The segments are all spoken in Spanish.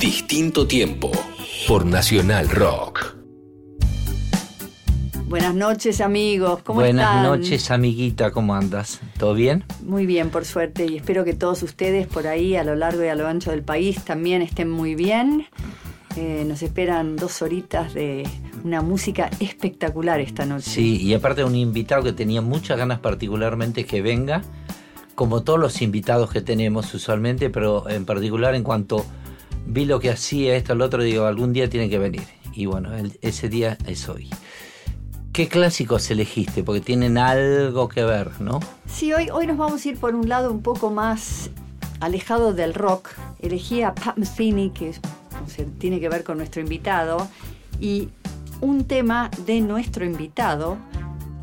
Distinto tiempo por Nacional Rock. Buenas noches amigos, ¿cómo Buenas están? noches, amiguita, ¿cómo andas? ¿Todo bien? Muy bien, por suerte, y espero que todos ustedes por ahí, a lo largo y a lo ancho del país, también estén muy bien. Eh, nos esperan dos horitas de una música espectacular esta noche. Sí, y aparte un invitado que tenía muchas ganas particularmente que venga, como todos los invitados que tenemos usualmente, pero en particular en cuanto vi lo que hacía esto, el otro, digo, algún día tiene que venir. Y bueno, ese día es hoy. ¿Qué clásicos elegiste? Porque tienen algo que ver, ¿no? Sí, hoy, hoy nos vamos a ir por un lado un poco más alejado del rock. Elegí a Pat Metheny, que tiene que ver con nuestro invitado, y un tema de nuestro invitado,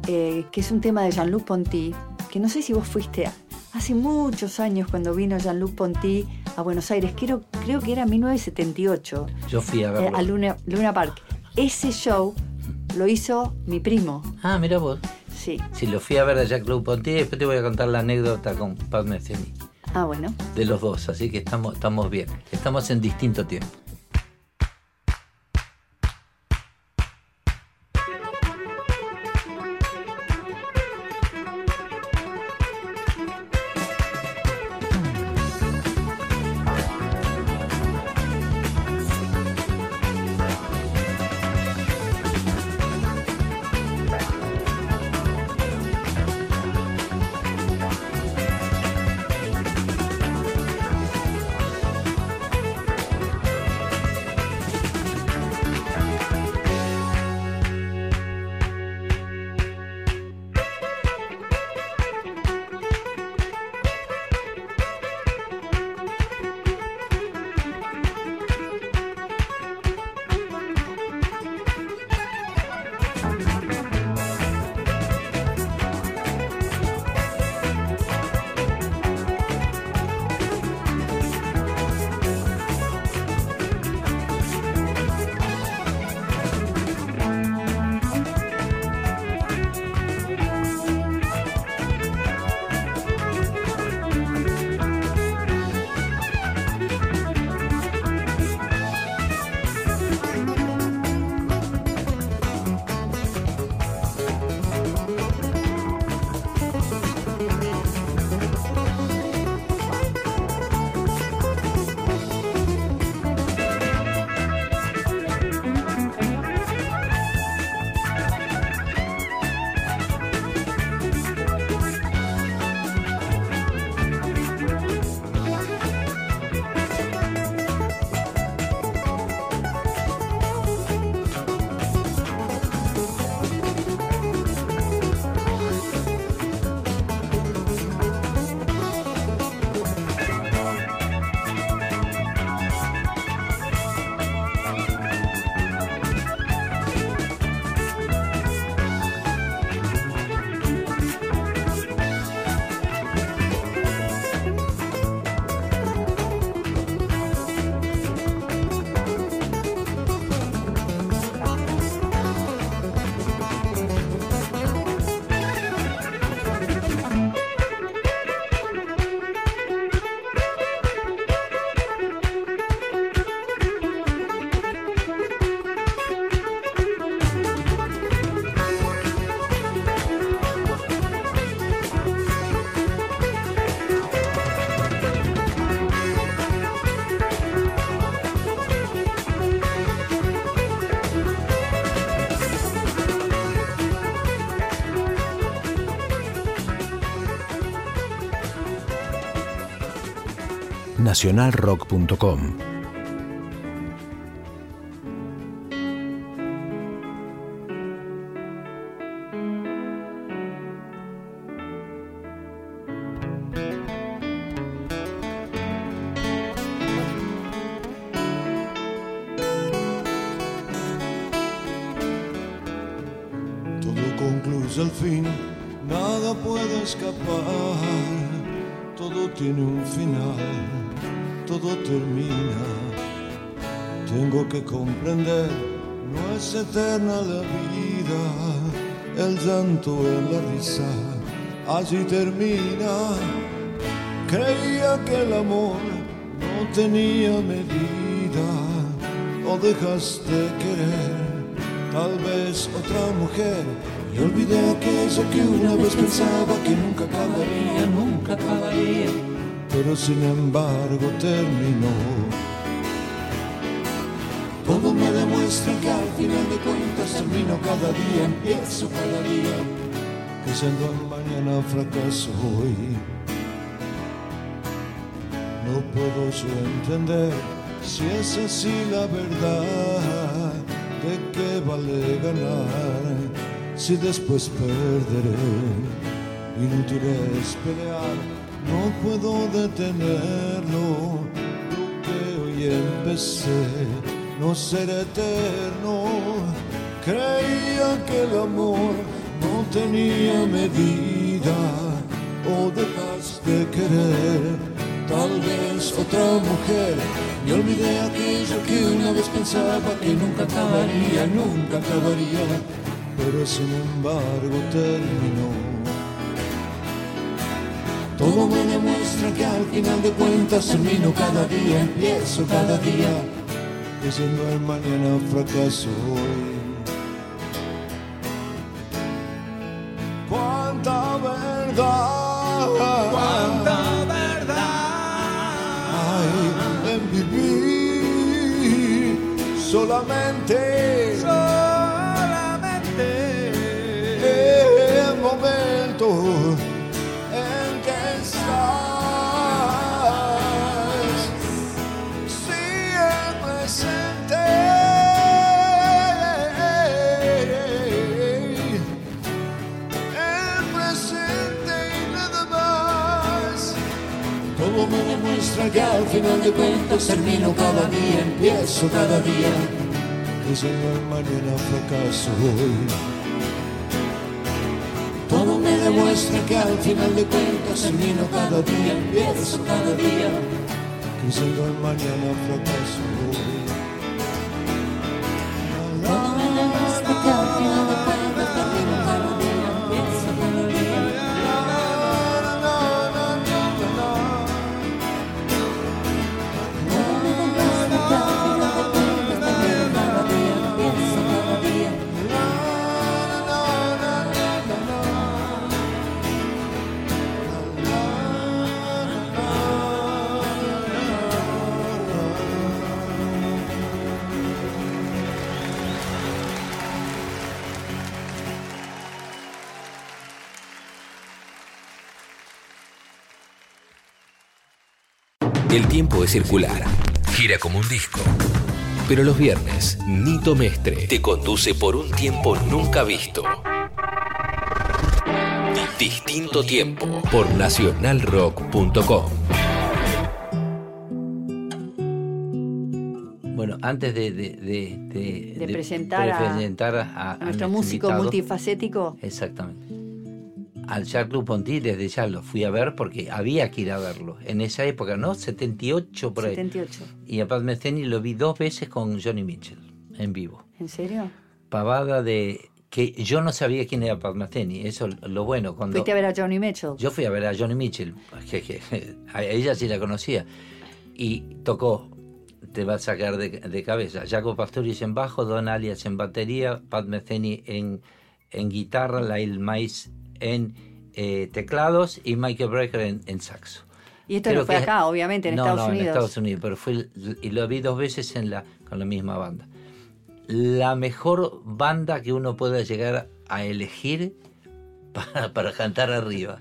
eh, que es un tema de Jean-Luc Ponty, que no sé si vos fuiste a- hace muchos años cuando vino Jean-Luc Ponty a Buenos Aires, creo, creo que era 1978, Yo fui a eh, verlo. a Luna, Luna Park. Ese show lo hizo mi primo, Ah, mira vos. sí. Si lo fui a ver a Blue Ponty, después te voy a contar la anécdota con Pat Metheny. Ah, bueno. de los dos, así que estamos, estamos bien. Estamos en distinto tiempo. nacionalrock.com. allí termina. Creía que el amor no tenía medida, o dejas de querer, tal vez otra mujer. Y olvidé aquello que una vez pensaba que nunca acabaría, nunca acabaría, pero sin embargo terminó. Todo me demuestra que al final de cuentas termino cada día, empiezo cada día, el mañana fracaso hoy. No puedo yo entender si es así la verdad, de qué vale ganar si después perderé. Inútil es pelear, no puedo detenerlo. Lo que hoy empecé no será eterno. Creía que el amor tenía medida o dejas de querer tal vez otra mujer. Y olvidé aquello que una vez pensaba que nunca acabaría, nunca acabaría, pero sin embargo terminó. Todo me demuestra que al final de cuentas termino cada día, empiezo cada día, no es mañana fracaso hoy. Vivir solamente, solamente el momento Demuestra que al final de cuentas termino cada día, empiezo cada día. No hay mañana fracaso hoy. Todo me demuestra que al final de cuentas termino cada día, empiezo cada día. No hay mañana fracaso hoy. Tiempo es circular. Gira como un disco. Pero los viernes, Nito Mestre te conduce por un tiempo nunca visto. Distinto tiempo por nacionalrock.com. Bueno, antes de, de, de, de- De presentar a- presentar a, A nuestro nuestro músico invitado, multifacético. Exactamente. Al Jacques Ponty desde ya lo fui a ver porque había que ir a verlo. En esa época, ¿no? 78 por ahí. 78. Y a Pat Metheny lo vi dos veces con Johnny Mitchell en vivo. ¿En serio? Pavada de que yo no sabía quién era Pat Metheny. Eso es lo bueno. Cuando Fuiste a ver a Johnny Mitchell. yo fui a ver a Johnny Mitchell, que, que- a ella sí la conocía, y tocó, te va a sacar de, de cabeza, Jaco Pastorius en bajo, Don Alias en batería, Pat Metheny en, en guitarra, Lail Mais en eh, teclados y Michael Brecker en, en saxo. y esto Creo no fue que- acá, obviamente, en no, Estados no, Unidos. en Estados Unidos, pero fue y lo vi dos veces en la, con la misma banda. La mejor banda que uno pueda llegar a elegir para, para cantar arriba.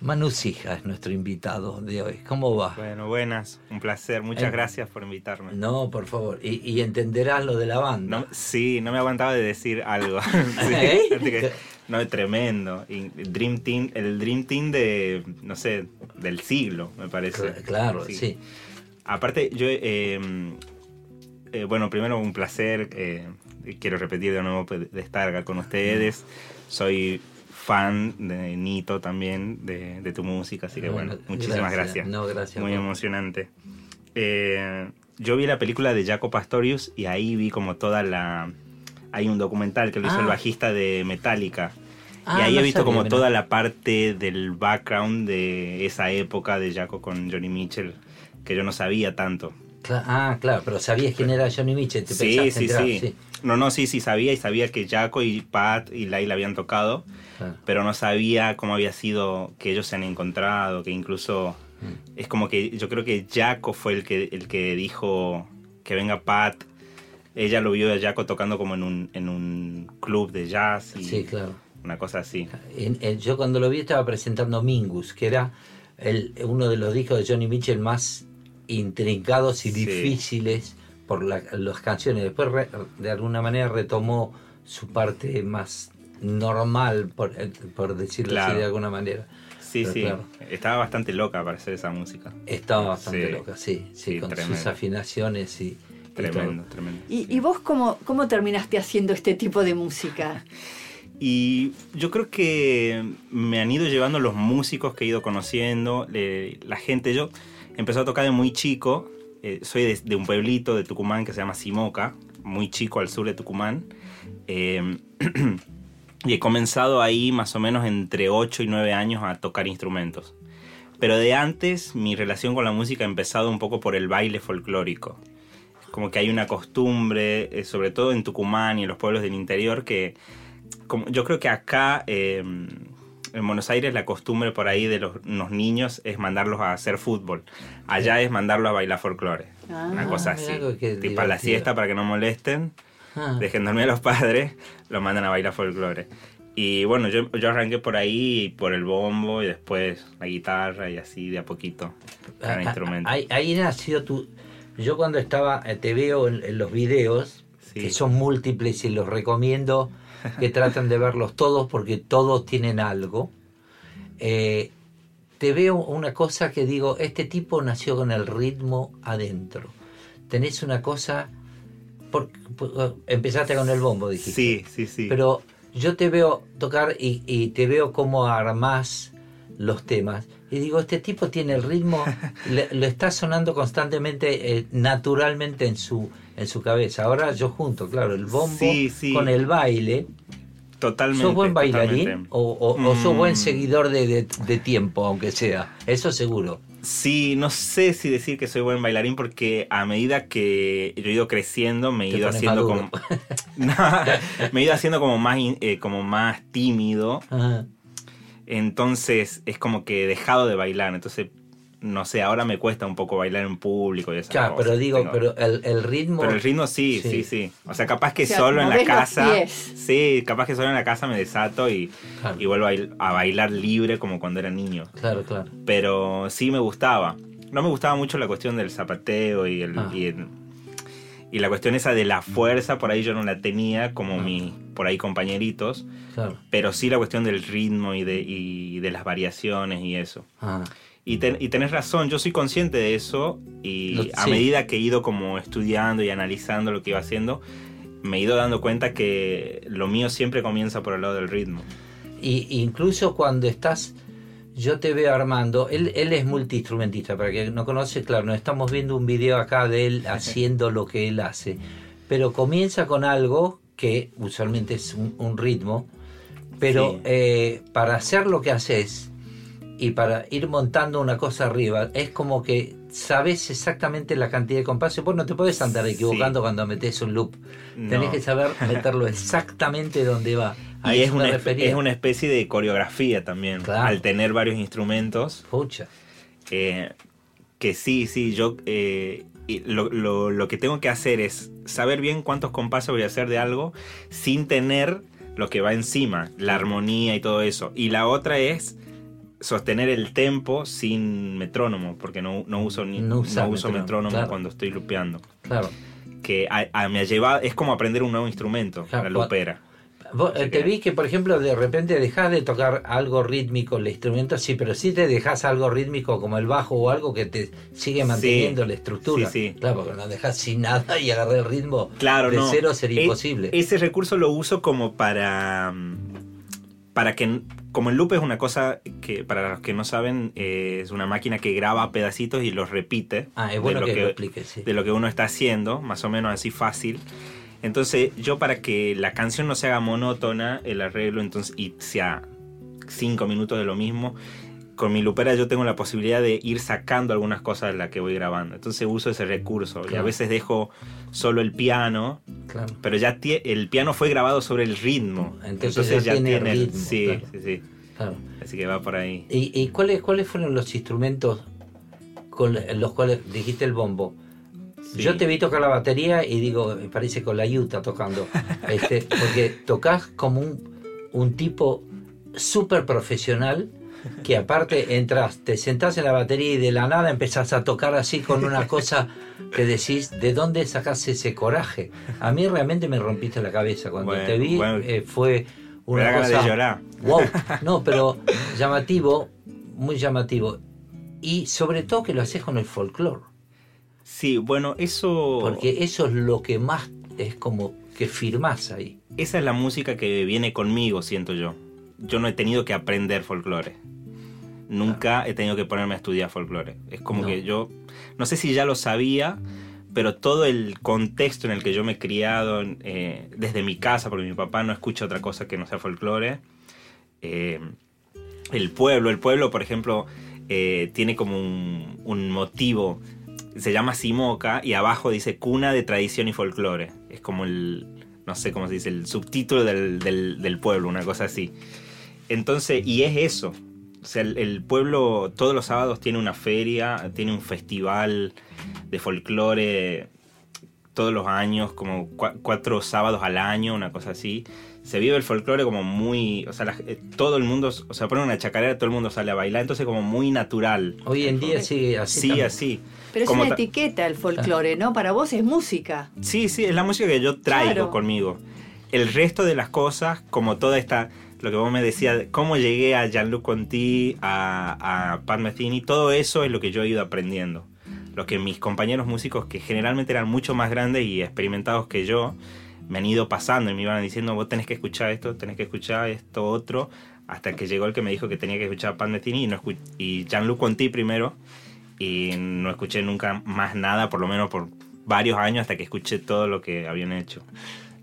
Manu Sija es nuestro invitado de hoy. ¿Cómo va? Bueno, buenas, un placer. Muchas Eh, gracias por invitarme. No, por favor. Y, y entenderás lo de la banda. No, sí, no me aguantaba de decir algo. Sí, ¿Eh? así que, no, es tremendo. Y Dream Team, el Dream Team de, no sé, del siglo, me parece. Cl- Claro, sí. Aparte, yo, eh, eh, bueno, primero un placer. eh, quiero repetir de nuevo pues, de estar acá con ustedes. Soy fan de Nito también, de, de tu música, así que bueno, Bueno, muchísimas gracias. gracias. No, gracias Muy emocionante. Eh, yo vi la película de Jaco Pastorius y ahí vi como toda la... Hay un documental que lo hizo el Ah. bajista de Metallica. Ah, y ahí no he visto sabía, como toda la parte del background de esa época de Jaco con Johnny Mitchell, que yo no sabía tanto. Cla- ah, claro, pero sabías quién era Johnny Mitchell, te Sí, sí, entrar, sí, No, no, sí, sí, sabía y sabía que Jaco y Pat y Laila habían tocado, Claro. pero no sabía cómo había sido que ellos se han encontrado, que incluso Mm. es como que yo creo que Jaco fue el que, el que dijo que venga Pat. Ella lo vio a Jaco tocando como en un, en un club de jazz y Sí, claro. una cosa así. En- en- yo cuando lo vi estaba presentando Mingus, que era el, uno de los discos de Johnny Mitchell más intrincados y Sí. difíciles por la- las canciones. Después re- de alguna manera retomó su parte más normal, por, eh, por decirlo así Claro. de alguna manera. Sí, Pero sí. claro. Estaba bastante loca para hacer esa música. Estaba bastante Sí. loca, sí, sí, Sí, con tremendo. sus afinaciones y Tremendo, tremendo. ¿Y, sí. y vos cómo, cómo terminaste haciendo este tipo de música? Y yo creo que me han ido llevando los músicos que he ido conociendo, le- la gente. Yo empecé a tocar de muy chico. eh, soy de, de un pueblito de Tucumán que se llama Simoca, muy chico al sur de Tucumán. Eh, y he comenzado ahí más o menos entre 8 y 9 años a tocar instrumentos. Pero de antes mi relación con la música ha empezado un poco por el baile folclórico. Como que hay una costumbre, eh, sobre todo en Tucumán y en los pueblos del interior, que como, yo creo que acá eh, en Buenos Aires la costumbre por ahí de los, los niños es mandarlos a hacer fútbol. Allá es mandarlos a bailar folclore. Ah, una cosa así. Tipo a la siesta para que no molesten, Ah, dejen dormir a los padres, los mandan a bailar folclore. Y bueno, yo, yo arranqué por ahí, por el bombo y después la guitarra y así de a poquito, cada ah, instrumento. Ahí, ahí nació tu... Yo cuando estaba, eh, te veo en, en los videos, Sí. que son múltiples y los recomiendo que traten de verlos todos porque todos tienen algo. Eh, te veo una cosa que digo, este tipo nació con el ritmo adentro. Tenés una cosa... por- por- empezaste con el bombo, dijiste. Sí, sí, sí. Pero yo te veo tocar y, y te veo cómo armás los temas. Y digo, este tipo tiene el ritmo, le, lo está sonando constantemente, eh, naturalmente en su, en su cabeza. Ahora yo junto, claro, el bombo Sí, sí. con el baile. totalmente. ¿Sos buen bailarín totalmente. o, o- o sos buen Mm. seguidor de, de- de tiempo, aunque sea? Eso seguro. Sí, no sé si decir que soy buen bailarín porque a medida que yo he ido creciendo me he ido haciendo maduro. como me he ido haciendo como más eh, como más tímido, Ajá. Entonces es como que he dejado de bailar, entonces no sé, ahora me cuesta un poco bailar en público y esas Claro, cosas. pero digo, Tengo- pero el, el ritmo... pero el ritmo sí, Sí. sí, sí, O sea, capaz que O sea, solo en la movés los casa. pies. Sí, capaz que solo en la casa me desato y, Claro. y vuelvo a, bail- a bailar libre como cuando era niño. Claro, claro. pero sí me gustaba. No me gustaba mucho la cuestión del zapateo y, el, Ah. y, el- y la cuestión esa de la fuerza, por ahí yo no la tenía como Ah. mis, por ahí compañeritos, claro. pero sí la cuestión del ritmo y de, y de las variaciones y eso. Ah. Y, ten- y tenés razón, yo soy consciente de eso y Lo- a sí. medida que he ido como estudiando y analizando lo que iba haciendo, me he ido dando cuenta que lo mío siempre comienza por el lado del ritmo. Y incluso cuando estás, yo te veo armando, él, él es multiinstrumentista, para que no conoce, claro, no estamos viendo un video acá de él haciendo lo que él hace, pero comienza con algo que usualmente es un, un ritmo, pero Sí. eh, para hacer lo que haces y para ir montando una cosa arriba, es como que sabes exactamente la cantidad de compases, vos no te puedes andar Sí. equivocando cuando metes un loop, tenés No. que saber meterlo exactamente donde va. A Y es una, es una especie de coreografía también, Claro. al tener varios instrumentos. Pucha. eh, que sí, sí, yo eh, lo, lo- lo que tengo que hacer es saber bien cuántos compases voy a hacer de algo sin tener lo que va encima, la armonía y todo eso. Y la otra es sostener el tempo sin metrónomo, porque no, no uso, ni, No no uso metrónomo, metrónomo claro. cuando estoy lupeando. Claro. Que a- a- me ha llevado, es como aprender un nuevo instrumento, Claro, la lupera. Vos, eh, te que- vi que, por ejemplo, de repente dejás de tocar algo rítmico el instrumento, sí, pero sí te dejas algo rítmico como el bajo o algo que te sigue manteniendo la estructura. sí, sí. Claro, porque no dejas sin nada y agarrar el ritmo Claro, de no. cero sería E- imposible. Ese recurso lo uso como para. Para que. Como el loop es una cosa que, para los que no saben, eh, es una máquina que graba pedacitos y los repite. ah, es de bueno lo que, lo expliques, sí. de lo que uno está haciendo, más o menos así fácil. Entonces, yo para que la canción no se haga monótona, el arreglo, entonces, y sea cinco minutos de lo mismo, con mi lupera yo tengo la posibilidad de ir sacando algunas cosas de las que voy grabando. Entonces uso ese recurso y a veces dejo solo el piano, Claro. pero ya el piano fue grabado sobre el ritmo. Entonces ya tiene el- ritmo, sí, claro. sí, sí. claro. Así que va por ahí. ¿Y, y cuáles, cuáles fueron los instrumentos con los cuales dijiste el bombo? Sí. Yo te vi tocar la batería y digo, me parece con la yuta tocando. Este, porque tocas como un, un tipo súper profesional que aparte entras, te sentás en la batería y de la nada empezás a tocar así con una cosa que decís, ¿de dónde sacás ese coraje? A mí realmente me rompiste la cabeza. Cuando Bueno, te vi bueno. eh, fue Me una ganas cosa... de llorar. Wow, no, pero llamativo, muy llamativo. Y sobre todo que lo haces con el folclore. Sí, bueno, eso... Porque eso es lo que más es como que firmás ahí. Esa es la música que viene conmigo, siento yo. Yo no he tenido que aprender folclore. Nunca he tenido que ponerme a estudiar folclore. Es como No. que yo, no sé si ya lo sabía, pero todo el contexto en el que yo me he criado, eh, desde mi casa, porque mi papá no escucha otra cosa que no sea folclore, eh, el pueblo, el pueblo, por ejemplo, eh, tiene como un, un motivo, se llama Simoca y abajo dice cuna de tradición y folclore. Es como el, no sé cómo se dice, el subtítulo del, del- pueblo, una cosa así. Entonces, y es eso. O sea, el, pueblo todos los sábados tiene una feria, tiene un festival de folclore todos los años, como cua- cuatro sábados al año, una cosa así. Se vive el folclore como muy, o sea, la- eh, todo el mundo, o sea, ponen una chacarera, todo el mundo sale a bailar, entonces como muy natural. Hoy en día sigue así. Sí, también. así. Pero es Como una ta- etiqueta el folclore, ¿no? Para vos es música. Sí, sí, es la música que yo traigo Claro. conmigo. El resto de las cosas, como toda esta, lo que vos me decías, cómo llegué a Jean-Luc Conti, a, a Pat Metheny, todo eso es lo que yo he ido aprendiendo. Lo que mis compañeros músicos, que generalmente eran mucho más grandes y experimentados que yo, me han ido pasando y me iban diciendo, vos tenés que escuchar esto, tenés que escuchar esto otro, hasta que llegó el que me dijo que tenía que escuchar Metheny y, no escu- y Jean-Luc Conti primero, y no escuché nunca más nada, por lo menos por varios años, hasta que escuché todo lo que habían hecho.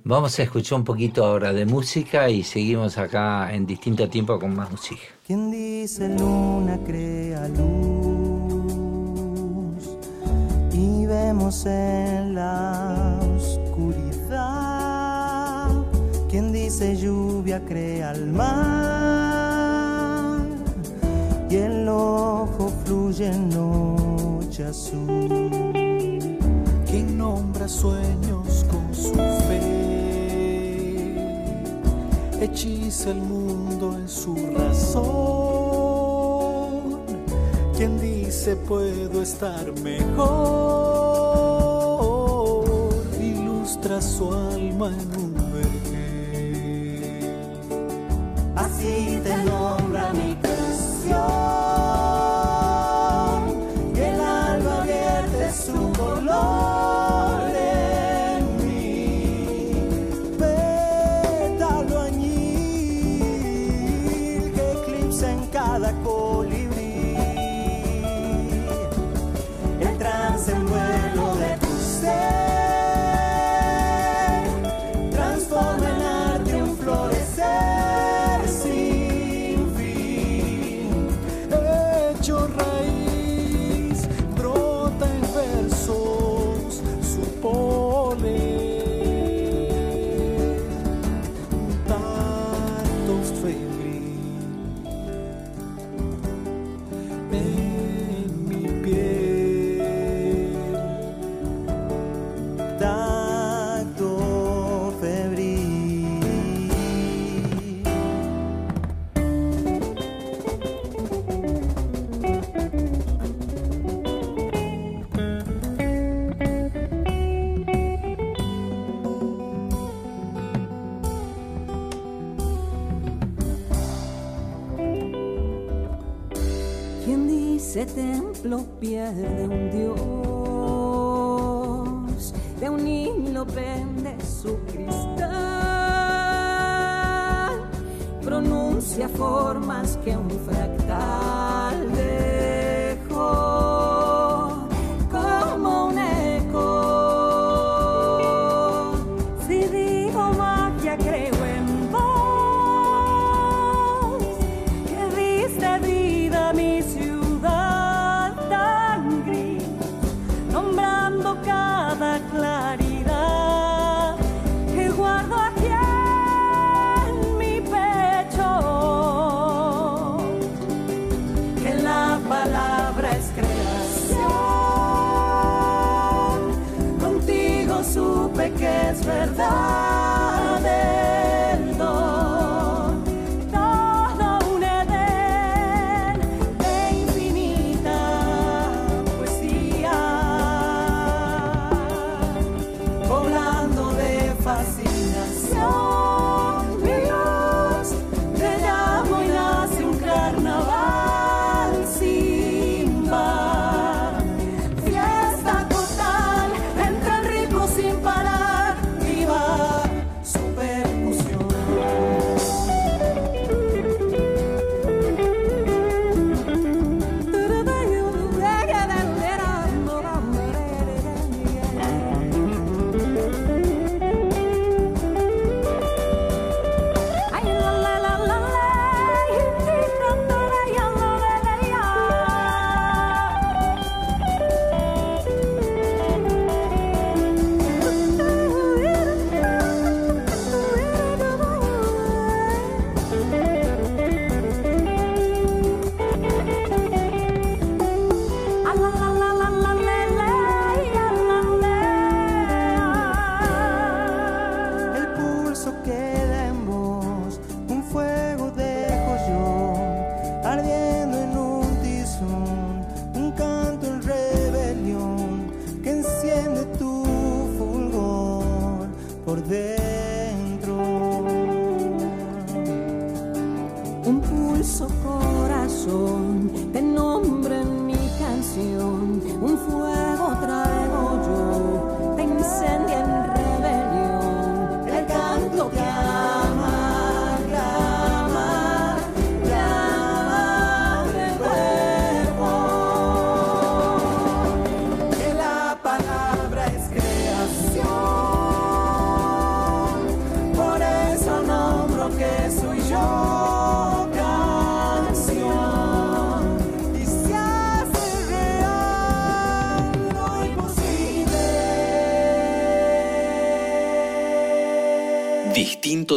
Vamos a escuchar un poquito ahora de música y seguimos acá en distinto tiempo con más música. Quien dice luna crea luz y vemos en la dice lluvia crea el mar y el ojo fluye en noche azul. quien nombra sueños con su fe, hechiza el mundo en su razón, quien dice puedo estar mejor, ilustra su alma en un Así te nombra mi canción. Dice templo pierde un dios, de un hilo pende su cristal, pronuncia formas que un fractal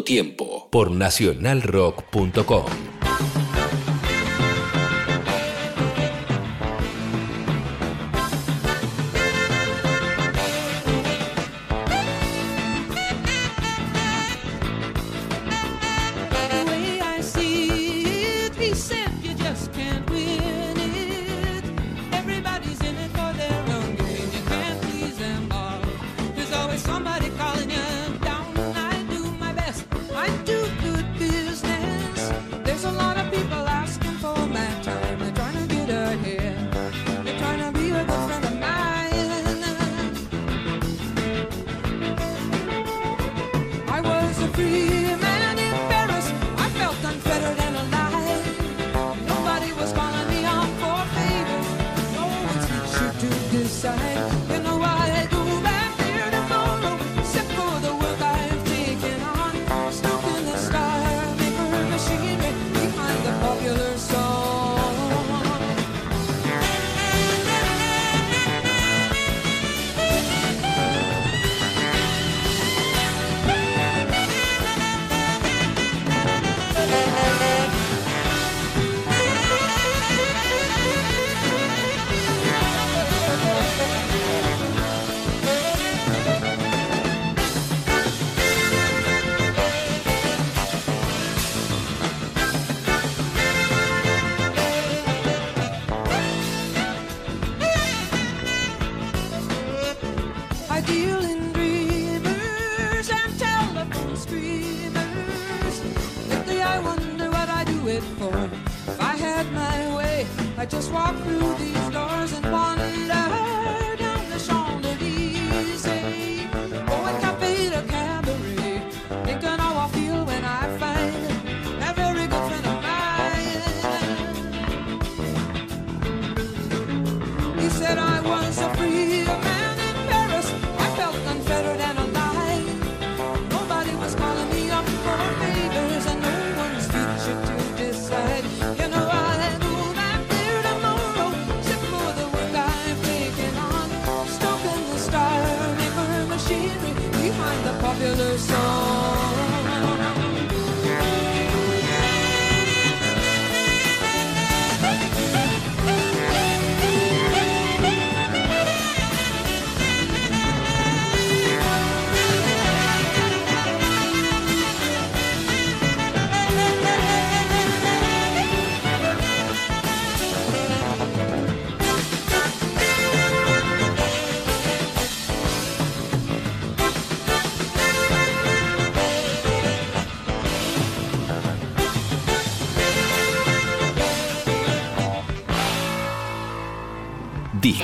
tiempo por nacionalrock.com.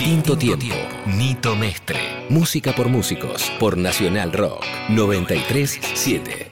Distinto tiempo. Nito Mestre. Música por músicos. Por Nacional Rock. 937.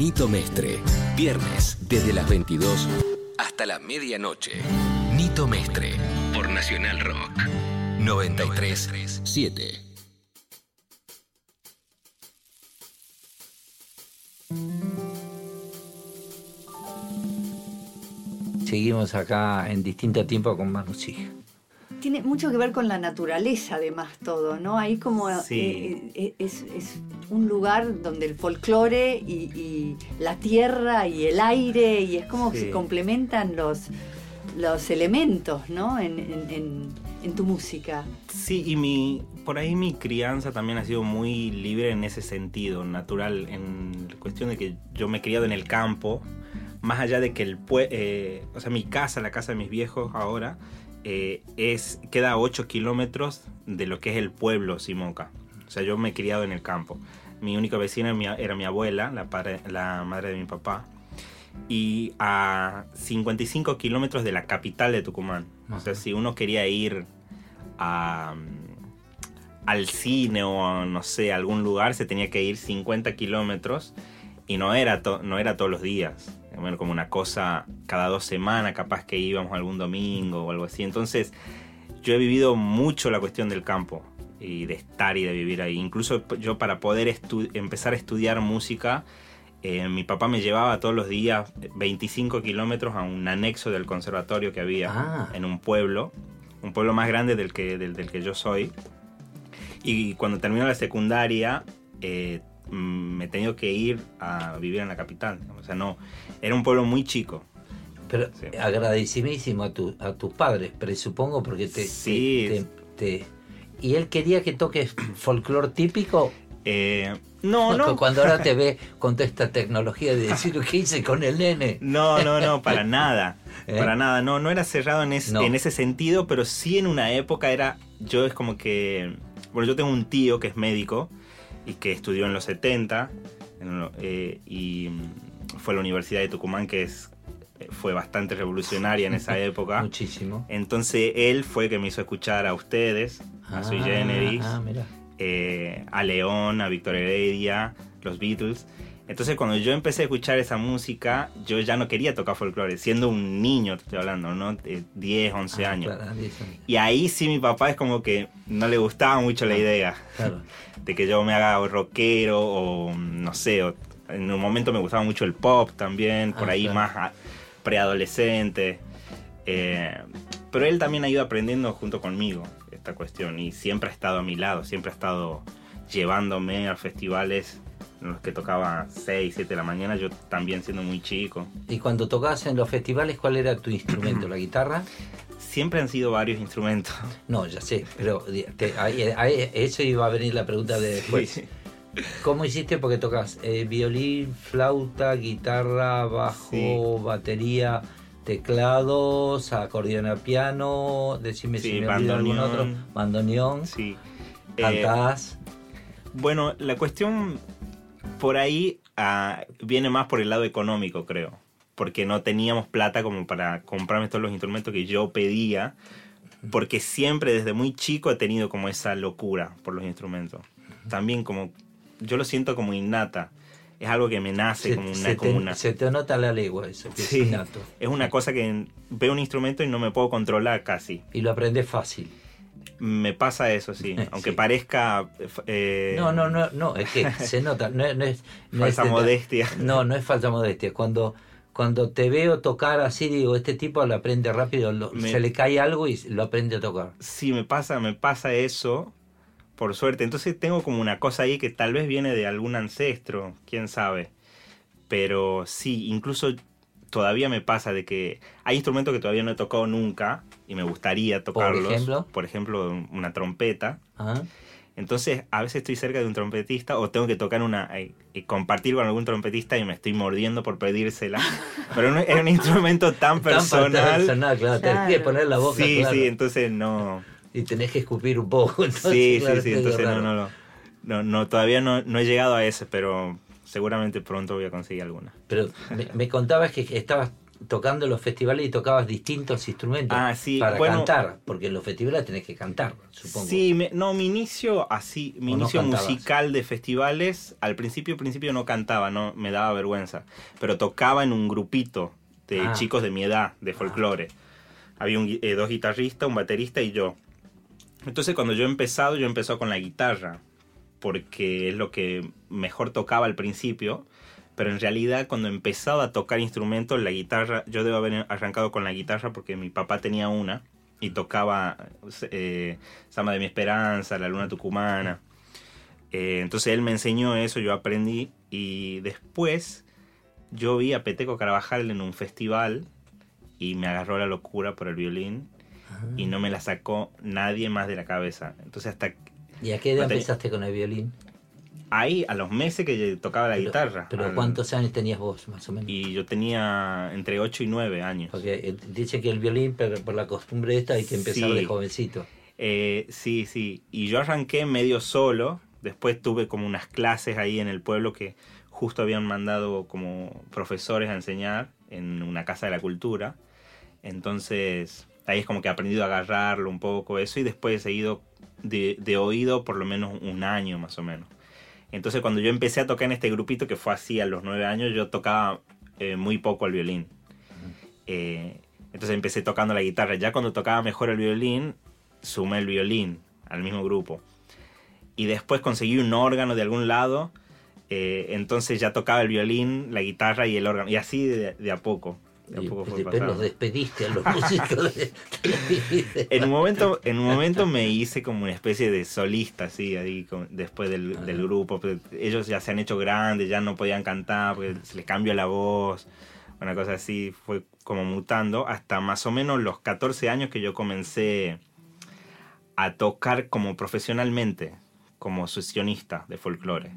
Nito Mestre. Viernes, desde las 22 hasta la medianoche. Nito Mestre. Por Nacional Rock. 937. Seguimos acá en distinto tiempo con Manu Sija. Tiene mucho que ver con la naturaleza, además, todo, ¿no? Ahí como Sí. eh, eh, es, es un lugar donde el folclore y, y la tierra y el aire, y es como que se complementan los, los elementos, ¿no? En, en- en- en tu música. Sí, y mi, por ahí mi crianza también ha sido muy libre en ese sentido, natural, en cuestión de que yo me he criado en el campo, más allá de que el eh, o sea, mi casa, la casa de mis viejos ahora, eh, es, queda a 8 kilómetros de lo que es el pueblo Simoca. O sea, yo me he criado en el campo. Mi única vecina era mi, abuela, la, madre de mi papá. Y a 55 kilómetros de la capital de Tucumán. O sea, si uno quería ir a, al cine o a, no sé, a algún lugar, se tenía que ir 50 kilómetros y no era, to- no era todos los días. Bueno, como una cosa cada dos semanas, capaz que íbamos algún domingo o algo así. Entonces, yo he vivido mucho la cuestión del campo y de estar y de vivir ahí. Incluso yo para poder empezar a estudiar música, eh, mi papá me llevaba todos los días 25 kilómetros a un anexo del conservatorio que había Ah. en un pueblo un pueblo más grande del que, del, del que yo soy. Y cuando terminó la secundaria, eh, mm, me he tenido que ir a vivir en la capital. O sea, no, era un pueblo muy chico. Pero Sí. agradecidísimo a, tu, a tus padres, presupongo, porque te, Sí. te- te- te- ¿Y él quería que toques folclore típico? Eh, no, no. Cuando ahora te ve con toda esta tecnología de decir qué hice con el nene. No, no, no, para nada. ¿Eh? Para nada. No, no era cerrado en, es- No. en ese sentido, pero sí en una época era. Yo es como que. Bueno, yo tengo un tío que es médico y que estudió en los 70 en lo- eh, y fue a la Universidad de Tucumán, que es, eh, fue bastante revolucionaria en esa época. Muchísimo. Entonces él fue que me hizo escuchar a ustedes, a Sui Ah, Generis, Ah, mira. eh, a León, a Víctor Heredia, los Beatles. Entonces cuando yo empecé a escuchar esa música, yo ya no quería tocar folclore, siendo un niño, te estoy hablando, ¿no? De 10, 11 Ah, años. claro, años. Y ahí sí mi papá es como que no le gustaba mucho la idea Claro. de que yo me haga rockero o no sé, o- en un momento me gustaba mucho el pop también, por Ah, ahí claro. más preadolescente. Eh, pero él también ha ido aprendiendo junto conmigo esta cuestión y siempre ha estado a mi lado, siempre ha estado llevándome a festivales en los que tocaba 6, 7 de la mañana, yo también siendo muy chico. Y cuando tocabas en los festivales, ¿cuál era tu instrumento? ¿La guitarra? Siempre han sido varios instrumentos. No, ya sé, pero te- ahí- ahí- eso iba a venir la pregunta de después. Sí. ¿Cómo hiciste? Porque tocas eh, violín, flauta, guitarra, bajo, Sí. batería, teclados, acordeón a piano, decime Sí, si me olvido algún otro, bandoneón. Sí. Eh, cantás. Bueno, la cuestión por ahí ah, viene más por el lado económico, creo. Porque no teníamos plata como para comprarme todos los instrumentos que yo pedía. Porque siempre desde muy chico he tenido como esa locura por los instrumentos. También como, yo lo siento como innata. Es algo que me nace se, como una... se como te, una- se te nota la legua eso, que Sí. es innato. es una cosa que veo un instrumento y no me puedo controlar casi. Y lo aprendes fácil. Me pasa eso, sí. Aunque Sí. parezca... eh, No, no, no, no, es que se nota, no, no es... No Falsa es modestia. No, no es falsa modestia. Cuando, cuando te veo tocar así, digo, este tipo lo aprende rápido, lo- Me- se le cae algo y lo aprende a tocar. Sí, me pasa, me pasa eso, por suerte. Entonces tengo como una cosa ahí que tal vez viene de algún ancestro, quién sabe. Pero sí, incluso todavía me pasa de que hay instrumentos que todavía no he tocado nunca y me gustaría tocarlos. ejemplo? Por ejemplo, una trompeta. Ajá. Entonces, a veces estoy cerca de un trompetista o tengo que tocar una eh, y compartir con algún trompetista y me estoy mordiendo por pedírsela. Pero no- es un instrumento tan Tan personal. personal, claro, que poner la boca, sí, claro, sí, entonces no. Y tenés que escupir un poco. entonces, Sí, claro, sí, sí, es entonces no, no, no, no, no, todavía no, no he llegado a ese, pero seguramente pronto voy a conseguir alguna. Pero me, me contabas que estabas tocando en los festivales y tocabas distintos instrumentos Ah, sí, para bueno. cantar, porque en los festivales tenés que cantar, supongo. Sí, me- no, mi inicio así, mi ¿O no inicio cantabas? musical de festivales, al principio, principio no cantaba, no, me daba vergüenza, pero tocaba en un grupito de Ah. chicos de mi edad, de folclore. Había un eh, dos guitarristas, un baterista y yo. Entonces cuando yo he empezado, yo empezó con la guitarra, porque es lo que mejor tocaba al principio, pero en realidad cuando he empezado a tocar instrumentos, la guitarra, yo debo haber arrancado con la guitarra porque mi papá tenía una y tocaba eh, Samba de mi Esperanza, La Luna Tucumana. Eh, entonces él me enseñó eso, yo aprendí y después yo vi a Peteco Carvajal en un festival y me agarró la locura por el violín y no me la sacó nadie más de la cabeza. Entonces hasta ¿Y a qué edad empezaste con el violín? ahí, a los meses que tocaba la Pero- guitarra. Pero al- ¿cuántos años tenías vos, más o menos? Y yo tenía entre 8 y 9 años. Porque eh, dice que el violín, pero por la costumbre esta, hay que empezar Sí. de jovencito. Eh, sí, sí. Y yo arranqué medio solo. Después tuve como unas clases ahí en el pueblo que justo habían mandado como profesores a enseñar en una casa de la cultura. Entonces ahí es como que he aprendido a agarrarlo un poco eso y después he seguido de, de oído por lo menos un año más o menos. Entonces cuando yo empecé a tocar en este grupito que fue así a los nueve años, yo tocaba eh, muy poco el violín. Eh, entonces empecé tocando la guitarra. Ya cuando tocaba mejor el violín, sumé el violín al mismo grupo. Y después conseguí un órgano de algún lado. eh, entonces ya tocaba el violín, la guitarra y el órgano. Y así de, de a poco. De a Y poco fue después pasando. los despediste a los músicos. de- En un momento, en un momento me hice como una especie de solista, así, ahí, después del, del grupo. pero ellos ya se han hecho grandes, ya no podían cantar, porque se les cambió la voz, una cosa así, fue como mutando, hasta más o menos los 14 años que yo comencé a tocar como profesionalmente, como sesionista de folclore.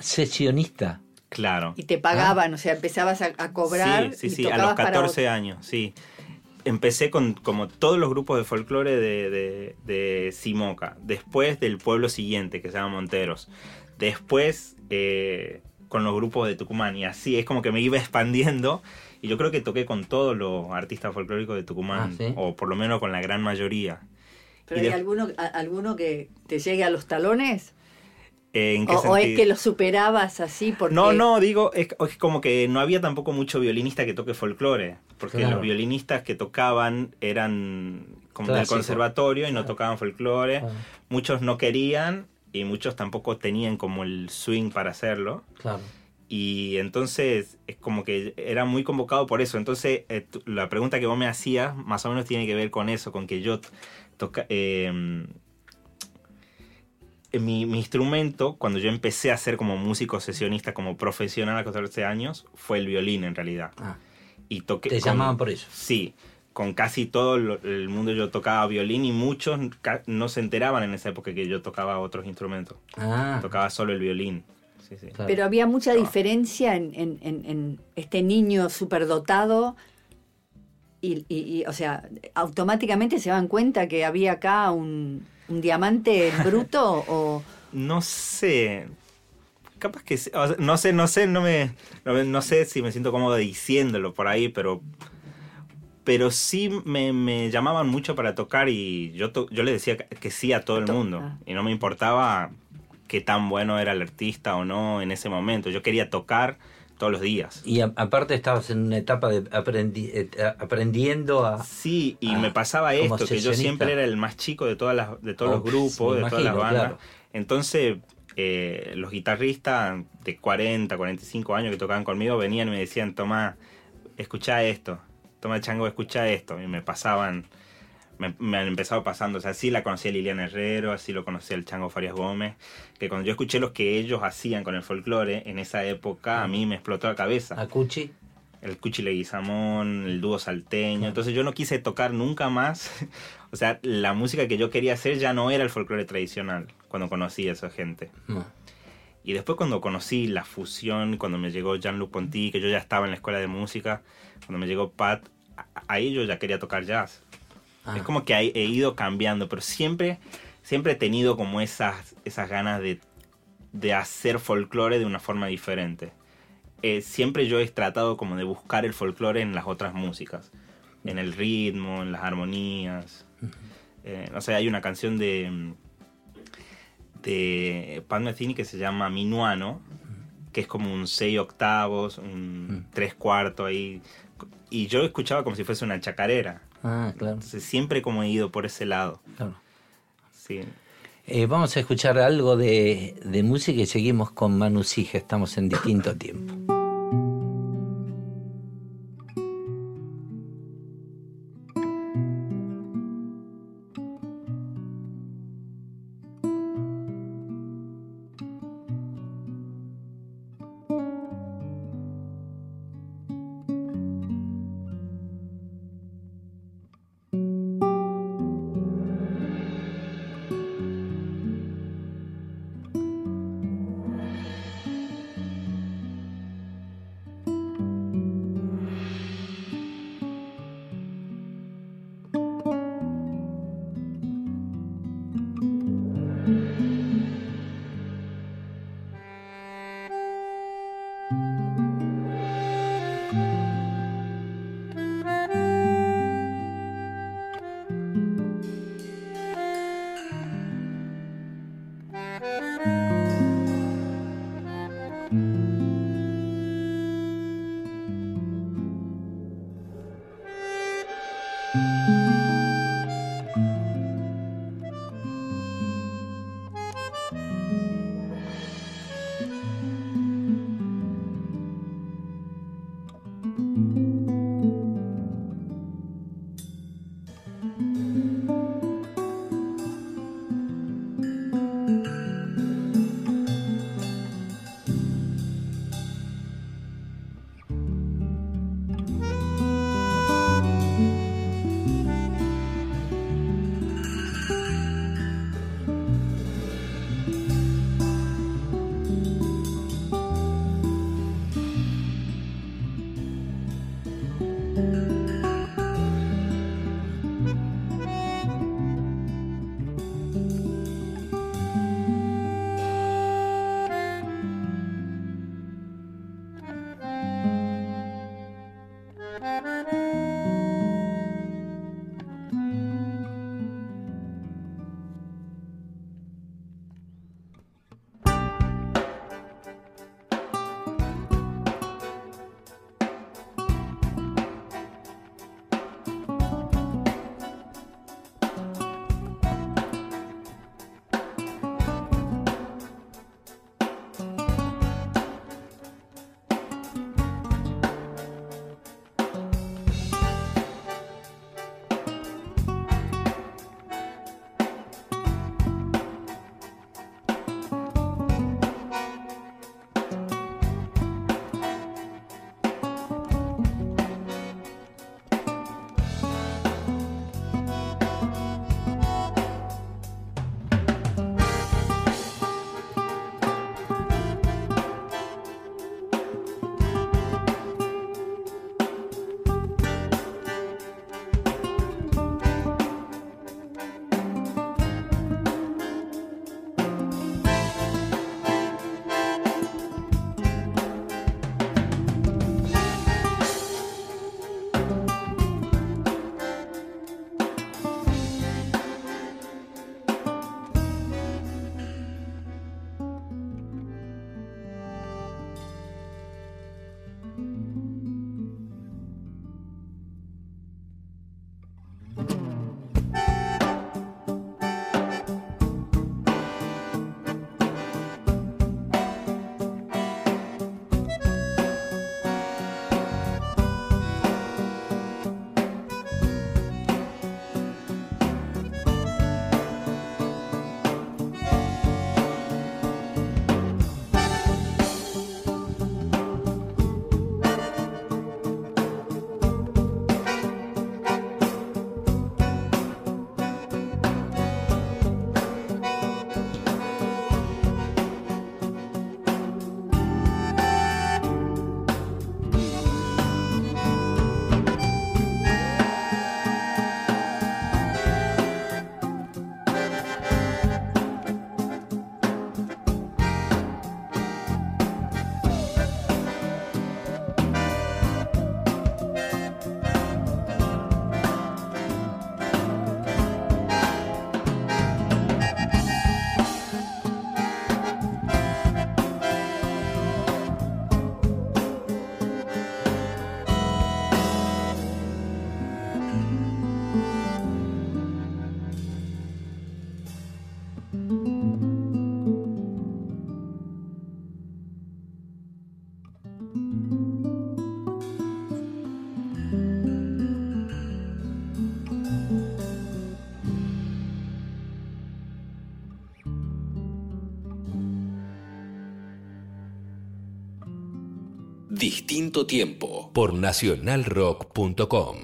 Sesionista. Claro. Y te pagaban, o sea, empezabas a, a cobrar. Sí, y sí, sí, a tocabas los para 14 otro. años, sí. Empecé con como todos los grupos de folclore de, de, de Simoca. Después del pueblo siguiente, que se llama Monteros. Después eh, con los grupos de Tucumán. Y así es como que me iba expandiendo. Y yo creo que toqué con todos los artistas folclóricos de Tucumán. Ah, ¿sí? O por lo menos con la gran mayoría. Pero Y hay de- alguno, a- alguno que te llegue a los talones. Eh, ¿En qué O, o es que lo superabas así porque. No, no, digo, es, es como que no había tampoco mucho violinista que toque folclore, porque Claro. los violinistas que tocaban eran como del conservatorio y no Claro. tocaban folclore. Ah, Muchos no querían y muchos tampoco tenían como el swing para hacerlo. claro. Y entonces es como que era muy convocado por eso. Entonces eh, la pregunta que vos me hacías más o menos tiene que ver con eso, con que yo toca... eh, mi, mi instrumento, cuando yo empecé a ser como músico sesionista, como profesional a los 14 años, fue el violín en realidad. Ah, Y toqué te con- llamaban por eso. Sí, con casi todo lo- el mundo yo tocaba violín y muchos no se enteraban en esa época que yo tocaba otros instrumentos. Ah, Tocaba solo el violín. Sí, sí. claro. Pero había mucha diferencia en, en- en- en este niño superdotado. Y, y- y, o sea, automáticamente se dan cuenta que había acá un, un diamante bruto o. No sé. Capaz que sí, o sea, no sé, no sé, no me, no, sé si me siento cómodo diciéndolo por ahí, pero pero sí me, me llamaban mucho para tocar y yo to- yo le decía que- sí a todo el mundo ah. y no me importaba qué tan bueno era el artista o no en ese momento. Yo quería tocar todos los días. Y a- aparte estabas en una etapa de aprendi- eh, aprendiendo a... Sí, y me pasaba esto, que yo siempre era el más chico de todas las, de todos Oh, los grupos, me de todas las bandas. claro. Entonces, eh, los guitarristas de 40, 45 años que tocaban conmigo venían y me decían, toma, escucha esto, toma chango, escucha esto. Y me pasaban, me, me han empezado pasando, o sea, así la conocí a Liliana Herrero, así lo conocí al Chango Farias Gómez, que cuando yo escuché los que ellos hacían con el folclore en esa época, a mí me explotó la cabeza a Cuchi. el Cuchi Leguizamón, el dúo salteño. Entonces yo no quise tocar nunca más. o sea, la música que yo quería hacer ya no era el folclore tradicional cuando conocí a esa gente. No. Y después cuando conocí la fusión, cuando me llegó Jean-Luc Ponty, que yo ya estaba en la escuela de música, cuando me llegó Pat, ahí yo ya quería tocar jazz. Es como que he, ido cambiando, pero siempre, siempre he tenido como esas, esas ganas de, de hacer folclore de una forma diferente. Eh, siempre yo he tratado como de buscar el folclore en las otras músicas, en el ritmo, en las armonías. Eh, no sé, hay una canción de, de Pat Metheny que se llama Minuano, que es como un 6 octavos, un 3 cuartos ahí. Y yo escuchaba como si fuese una chacarera. Ah, claro. Entonces siempre como he ido por ese lado. claro. Sí. Eh, vamos a escuchar algo de, de música y seguimos con Manu Sija. Estamos en distinto tiempo. Música Distinto tiempo por nacionalrock.com.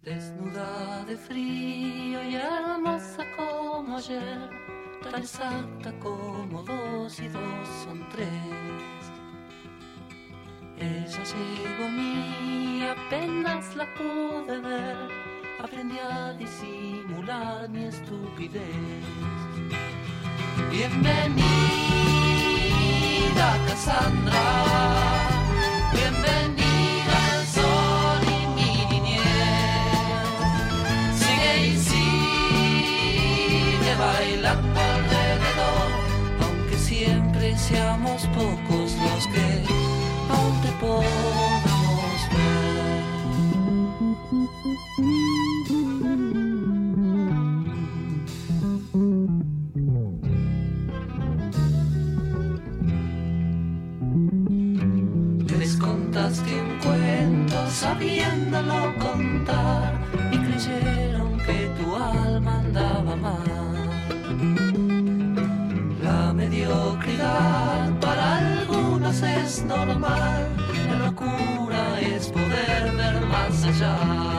Desnuda de frío y hermosa como ayer, tan exacta como dos y dos son tres. Ella llegó a mí y apenas la pude ver, aprendí a disimular mi estupidez. Bienvenida Cassandra, contaste un cuento sabiéndolo contar y creyeron que tu alma andaba mal. La mediocridad para algunos es normal, la locura es poder ver más allá.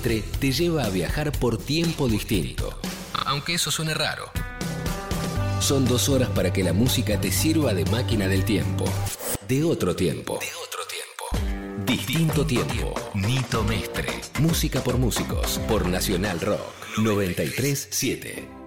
Te lleva a viajar por tiempo distinto. Aunque eso suene raro. Son dos horas para que la música te sirva de máquina del tiempo. De otro tiempo. De otro tiempo. Distinto tiempo. Nito Mestre. Música por músicos. Por Nacional Rock. 937.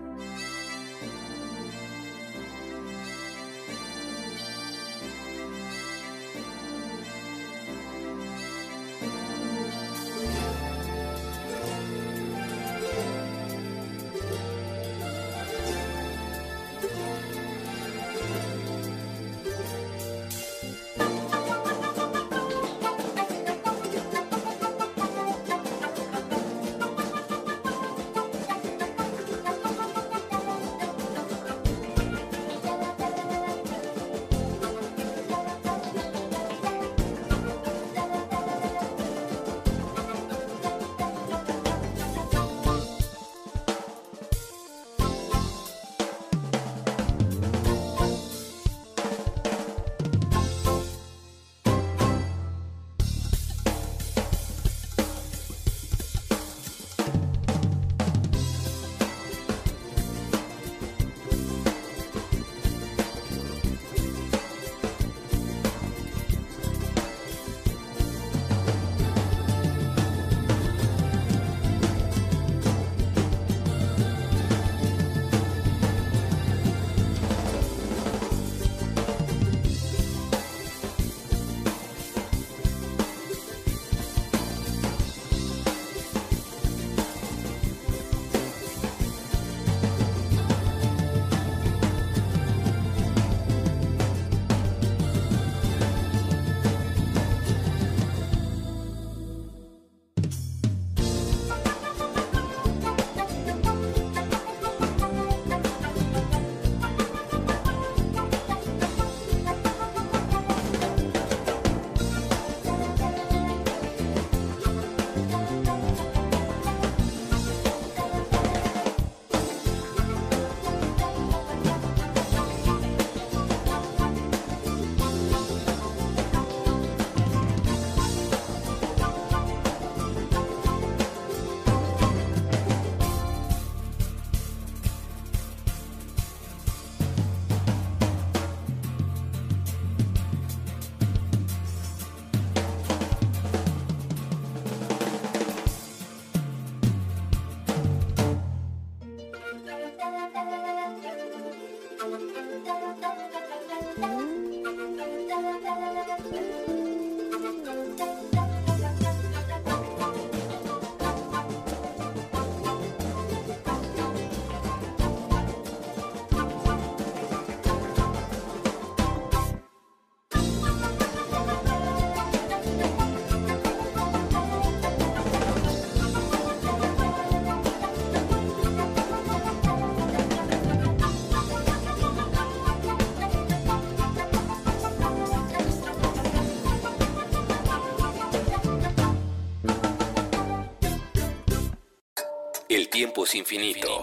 Tiempo es infinito.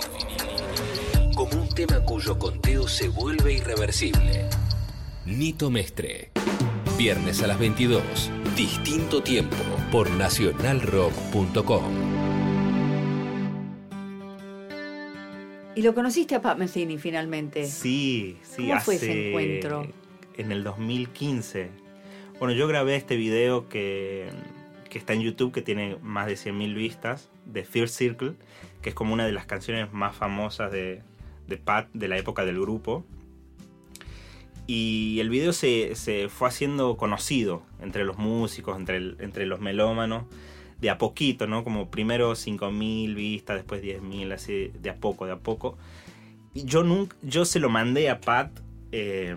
Como un tema cuyo conteo se vuelve irreversible. Nito Mestre. Viernes a las 22. Distinto tiempo por nacionalrock.com. Y lo conociste a Pat Metheny finalmente. Sí, sí, ¿Cómo fue ese encuentro? En el 2015. Bueno, yo grabé este video que, que está en YouTube, que tiene más de 100.000 vistas, de Fear Circle, que es como una de las canciones más famosas de, de Pat, de la época del grupo. Y el video se, se fue haciendo conocido entre los músicos, entre, el- entre los melómanos, de a poquito, ¿no? Como primero 5.000 vistas, después 10.000, así de a poco, de a poco. Y yo, nunca, yo se lo mandé a Pat eh,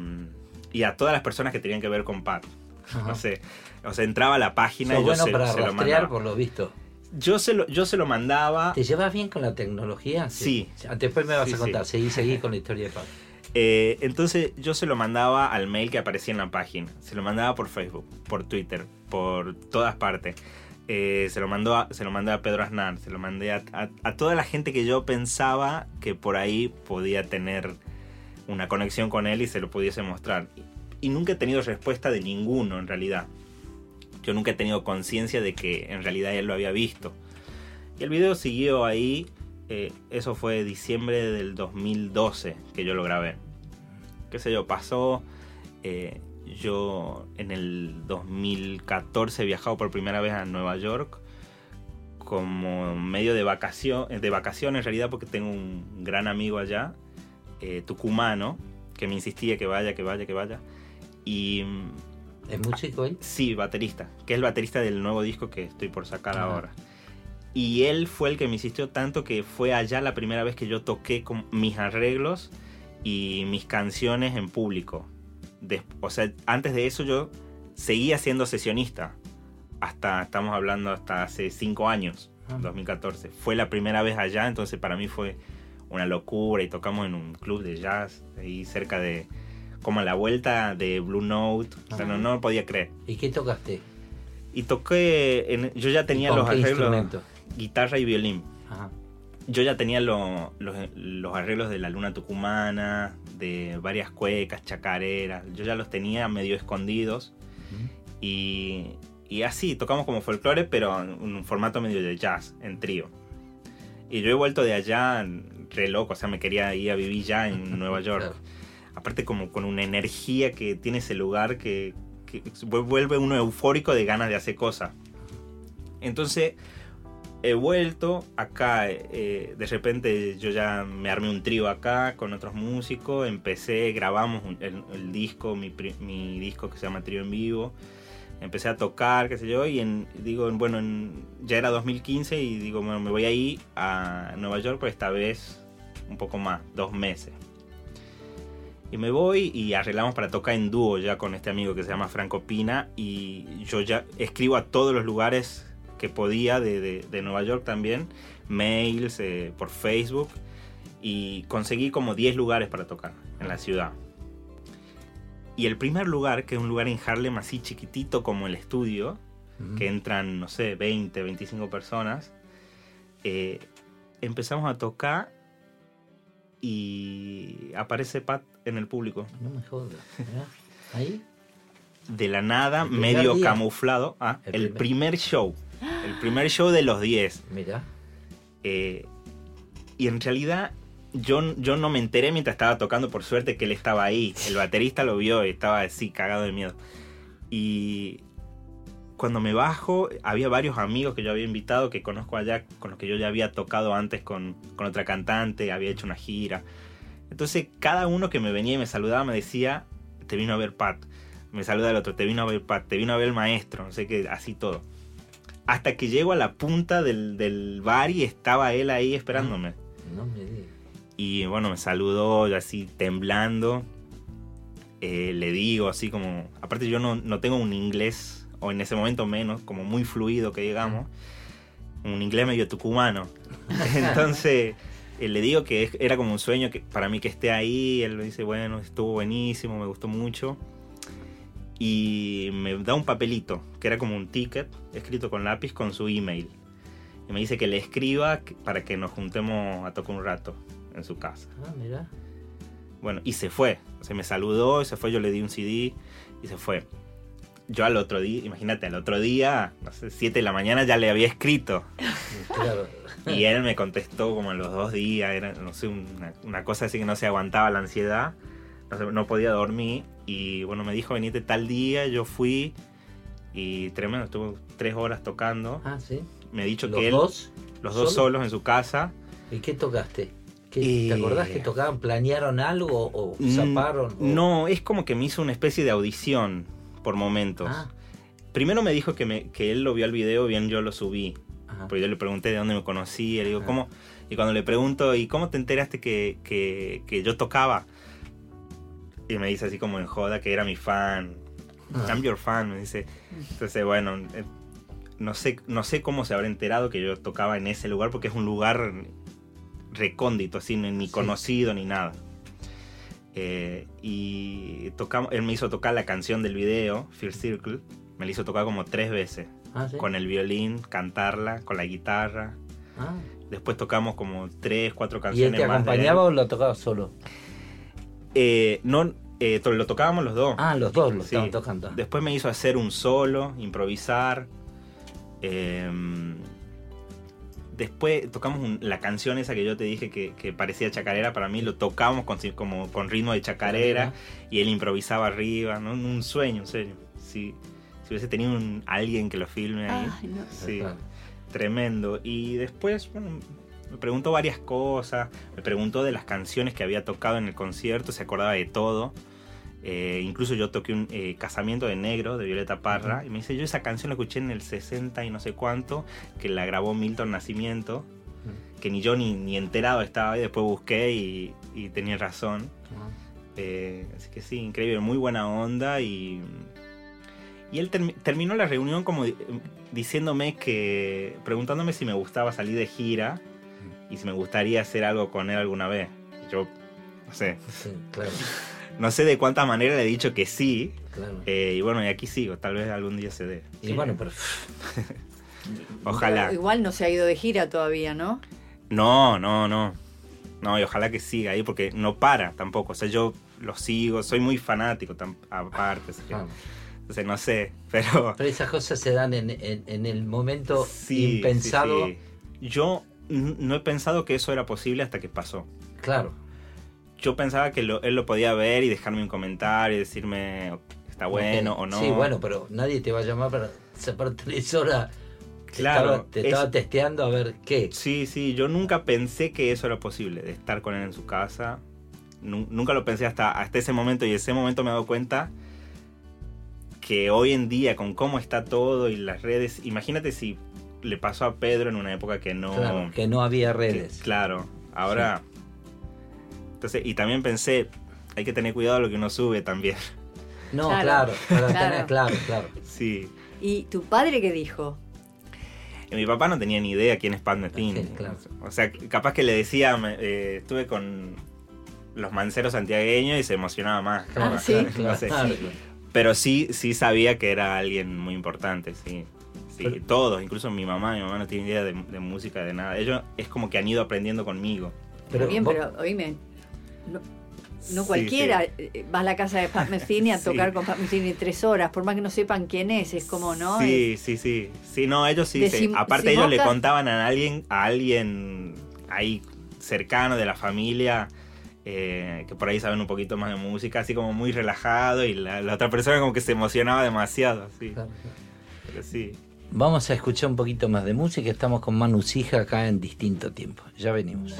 y a todas las personas que tenían que ver con Pat. Ajá. No sé, o sea, entraba a la página Sos y yo bueno se, para se lo rastrear mandaba. por lo visto. Yo se lo, yo se lo mandaba. ¿Te llevas bien con la tecnología? Sí. Después me vas Sí, a contar. Seguí, seguí con la historia de Pat. Eh, entonces yo se lo mandaba al mail que aparecía en la página. Se lo mandaba por Facebook, por Twitter, por todas partes. Eh, se, lo mandó a, se lo mandé a Pedro Aznar, se lo mandé a, a- a toda la gente que yo pensaba que por ahí podía tener una conexión con él y se lo pudiese mostrar. Y, y nunca he tenido respuesta de ninguno en realidad. Yo nunca he tenido conciencia de que en realidad él lo había visto. Y el video siguió ahí. eh, eso fue diciembre del 2012 que yo lo grabé. Qué sé yo, pasó. eh, yo en el 2014 he viajado por primera vez a Nueva York como medio de vacación, de vacación en realidad porque tengo un gran amigo allá, eh, tucumano, que me insistía que vaya, que vaya, que vaya. Y ¿Es músico él? Sí, baterista, que es el baterista del nuevo disco que estoy por sacar Ah. ahora. Y él fue el que me insistió tanto que fue allá la primera vez que yo toqué con mis arreglos y mis canciones en público. O sea, antes de eso yo seguía siendo sesionista. Hasta, estamos hablando hasta hace cinco años, Ah. 2014. Fue la primera vez allá, entonces para mí fue una locura y tocamos en un club de jazz ahí cerca de, como a la vuelta de Blue Note. O sea, no, podía creer. ¿Y qué tocaste? Y toqué, en- yo ya tenía con los qué arreglos, guitarra y violín. Ajá. Yo ya tenía lo- los, los arreglos de la luna tucumana, de varias cuecas, chacareras. Yo ya los tenía medio escondidos. Y, y así, tocamos como folclore, pero en un formato medio de jazz, en trío. Y yo he vuelto de allá re loco, o sea, me quería ir a vivir ya en Nueva York. Claro. Aparte como con una energía que tiene ese lugar que, que vuelve uno eufórico de ganas de hacer cosas. Entonces he vuelto acá, eh, de repente yo ya me armé un trío acá con otros músicos, empecé, grabamos un- el, el disco, mi, mi disco que se llama Trío en Vivo, empecé a tocar, qué sé yo, y en- digo, bueno, en- ya era 2015 y digo, bueno, me voy a ir a Nueva York, pero esta vez un poco más, dos meses. Y me voy y arreglamos para tocar en dúo ya con este amigo que se llama Franco Pina. Y yo ya escribo a todos los lugares que podía de, de- de Nueva York también. Mails, eh, por Facebook. Y conseguí como 10 lugares para tocar en la ciudad. Y el primer lugar, que es un lugar en Harlem así chiquitito como el estudio, que entran, no sé, 20, 25 personas, eh, empezamos a tocar y aparece Pat en el público. No me jodas. Ahí. De la nada, medio día. camuflado. Ah, El el, primer- primer show. El primer show de los 10. Mira. Eh, y en realidad yo, yo no me enteré mientras estaba tocando, por suerte que él estaba ahí. El baterista lo vio y estaba así, cagado de miedo. Y cuando me bajo, había varios amigos que yo había invitado, que conozco allá, con los que yo ya había tocado antes con, con otra cantante, había hecho una gira. Entonces cada uno que me venía y me saludaba me decía, te vino a ver Pat. Me saluda el otro, te vino a ver Pat, te vino a ver el maestro, no sé qué, así todo. Hasta que llego a la punta del, del bar y estaba él ahí esperándome. No me digas. Y bueno, me saludó así temblando. Eh, le digo así como... Aparte yo no, no tengo un inglés, o en ese momento menos, como muy fluido que digamos. Un inglés medio tucumano. Entonces eh, le digo que era como un sueño que, para mí que esté ahí. Él me dice, bueno, estuvo buenísimo, me gustó mucho. Y me da un papelito, que era como un ticket, escrito con lápiz con su email. Y me dice que le escriba para que nos juntemos a tocar un rato en su casa. Ah, mira. Bueno, y se fue. O sea, me saludó, y se fue, yo le di un CD y se fue. Yo al otro día, imagínate, al otro día, no sé, 7 de la mañana ya le había escrito. Claro. Y él me contestó como a los dos días, era, no sé, una, una cosa así que no se aguantaba la ansiedad, no, podía dormir. Y bueno, me dijo, venite tal día, yo fui y tremendo, estuvo tres horas tocando. Ah, sí. Me ha dicho ¿Los que él, dos? los dos ¿Solo? solos en su casa. ¿Y qué tocaste? ¿Qué- ¿Te acordás que tocaban? ¿Planearon algo o Mm, zaparon? o- No, es como que me hizo una especie de audición por momentos. Ah, Primero me dijo que, me, que él lo vio al video, bien yo lo subí. ajá. Porque yo le pregunté de dónde me conocía, le digo. ¿cómo? Y cuando le pregunto, ¿y cómo te enteraste que, que, que yo tocaba? Y me dice así como en joda que era mi fan. I'm your fan, me dice. Entonces, bueno, eh, no sé, no sé cómo se habrá enterado que yo tocaba en ese lugar, porque es un lugar recóndito, así, ni ni Sí. conocido ni nada. Eh, y tocamos, él me hizo tocar la canción del video, Fear Circle. Me la hizo tocar como tres veces Ah, ¿sí? con el violín, cantarla, con la guitarra. Ah. Después tocamos como tres, cuatro ¿Y él canciones te más. de acompañaba él. o lo tocaba solo? Eh, no, eh, lo tocábamos los dos. Ah, los dos lo Sí. estaban tocando. Después me hizo hacer un solo, improvisar. Eh, después tocamos un- la canción esa que yo te dije que, que parecía chacarera. Para mí lo tocamos con, como, con ritmo de chacarera y él improvisaba arriba. ¿no? Un sueño, en serio. Si, si hubiese tenido un, alguien que lo filme ahí. Ay, no. Sí. Tremendo. Y después, bueno, me preguntó varias cosas. Me preguntó de las canciones que había tocado en el concierto, se acordaba de todo. Eh, incluso yo toqué un eh, Casamiento de Negro de Violeta Parra. Y me dice, yo esa canción la escuché en el 60 y no sé cuánto, que la grabó Milton Nacimiento. Que ni yo ni, ni enterado estaba. Y después busqué y, y tenía razón. Eh, así que sí, increíble, muy buena onda y... Y él termi- terminó la reunión como di- diciéndome que... preguntándome si me gustaba salir de gira y si me gustaría hacer algo con él alguna vez. Yo, no sé, Sí, claro, no sé de cuántas maneras le he dicho que sí. claro. eh, y bueno, y aquí sigo, tal vez algún día se dé. Y bueno, pero Ojalá. Igual no se ha ido de gira todavía, ¿no? No, no, no. No, y ojalá que siga ahí porque no para tampoco. O sea, yo lo sigo, soy muy fanático aparte. así que- claro. Entonces no sé, pero... Pero esas cosas se dan en, en- en el momento Sí, impensado. sí, sí. Yo no he pensado que eso era posible hasta que pasó. Claro. Yo pensaba que lo- él lo podía ver y dejarme un comentario y decirme está bueno o no. Sí, bueno, pero nadie te va a llamar para separar tres horas. Te Claro, estaba- Te es- estaba testeando a ver qué. Sí, sí, yo nunca pensé que eso era posible, de estar con él en su casa. Nu- nunca lo pensé hasta, hasta ese momento y ese momento me he dado cuenta que hoy en día con cómo está todo y las redes, imagínate si le pasó a Pedro en una época que no... Claro, que no había que- redes. claro, ahora... Entonces, y también pensé, hay que tener cuidado lo que uno sube también. No, Claro, claro, claro. tener- claro, claro. Sí. ¿Y tu padre qué dijo? Y mi papá no tenía ni idea quién es Pat Metheny. Sí, claro. O sea, capaz que le decía, eh, estuve con los manceros santiagueños y se emocionaba más. Ah, capaz, sí. no sé. Claro. Pero sí, sí sabía que era alguien muy importante, sí. Sí, Pero- todos, incluso mi mamá, mi mamá no tiene idea de, de música, de nada. Ellos es como que han ido aprendiendo conmigo. Pero Bien, vos- pero oíme, no, cualquiera sí. eh, va a la casa de Pat Metheny a Sí. tocar con Pat Metheny tres horas, por más que no sepan quién es, es como, ¿no? Sí, sí, sí. Sí, no, ellos sí. Aparte ellos le contaban a alguien, a alguien ahí cercano de la familia, eh, que por ahí saben un poquito más de música, así como muy relajado y la, la otra persona como que se emocionaba demasiado, sí. Claro, claro. Pero sí. Vamos a escuchar un poquito más de música. Estamos con Manu Sija acá en distinto tiempo. Ya venimos.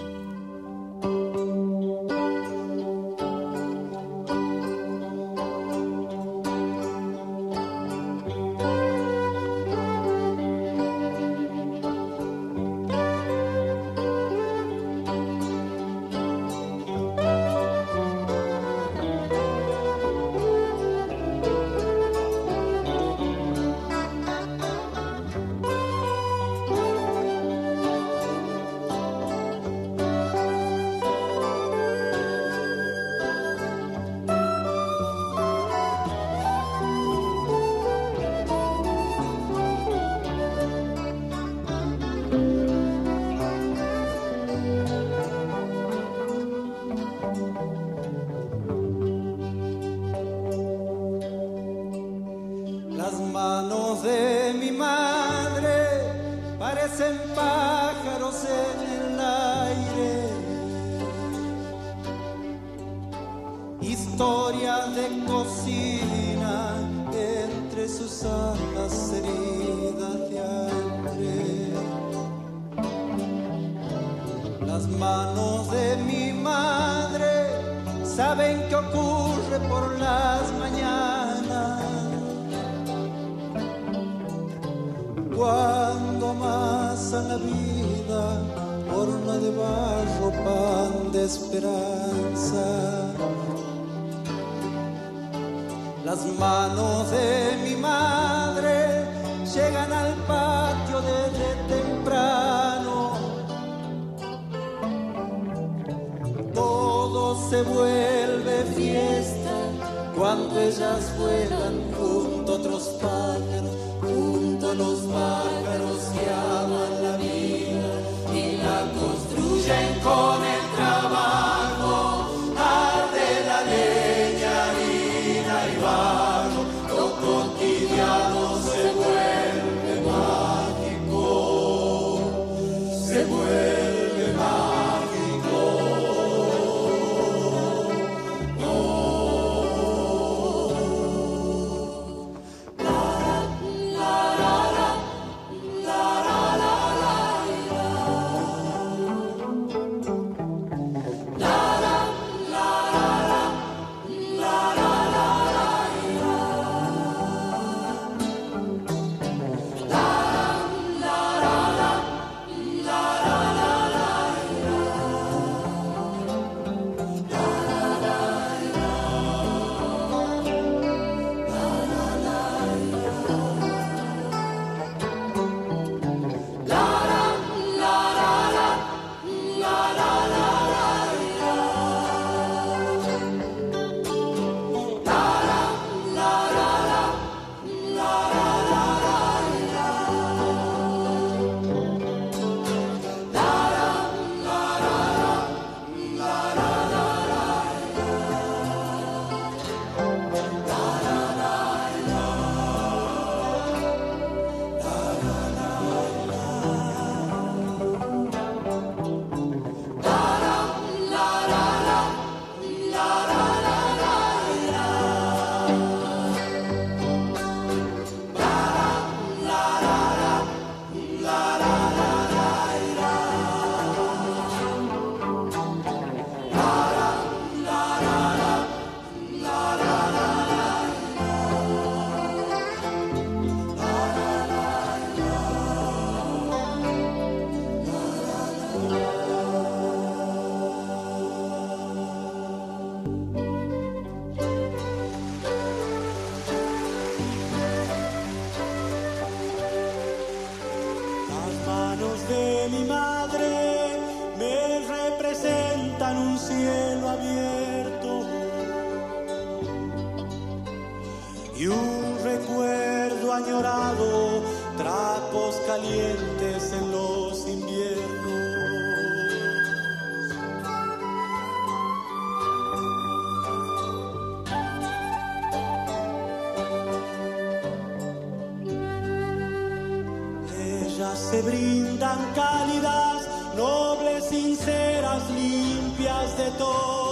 Historias de cocina entre sus alas heridas de hambre. Las manos de mi madre saben qué ocurre por las mañanas. Cuando amasan la vida, horno de barro, pan de esperanza. Las manos de mi madre llegan al patio desde temprano. Todo se vuelve fiesta cuando ellas vuelan junto a otros pájaros, junto a los pájaros que aman la vida y la construyen con y un recuerdo añorado, trapos calientes en los inviernos. Ellas se brindan cálidas, nobles, sinceras, limpias de todo.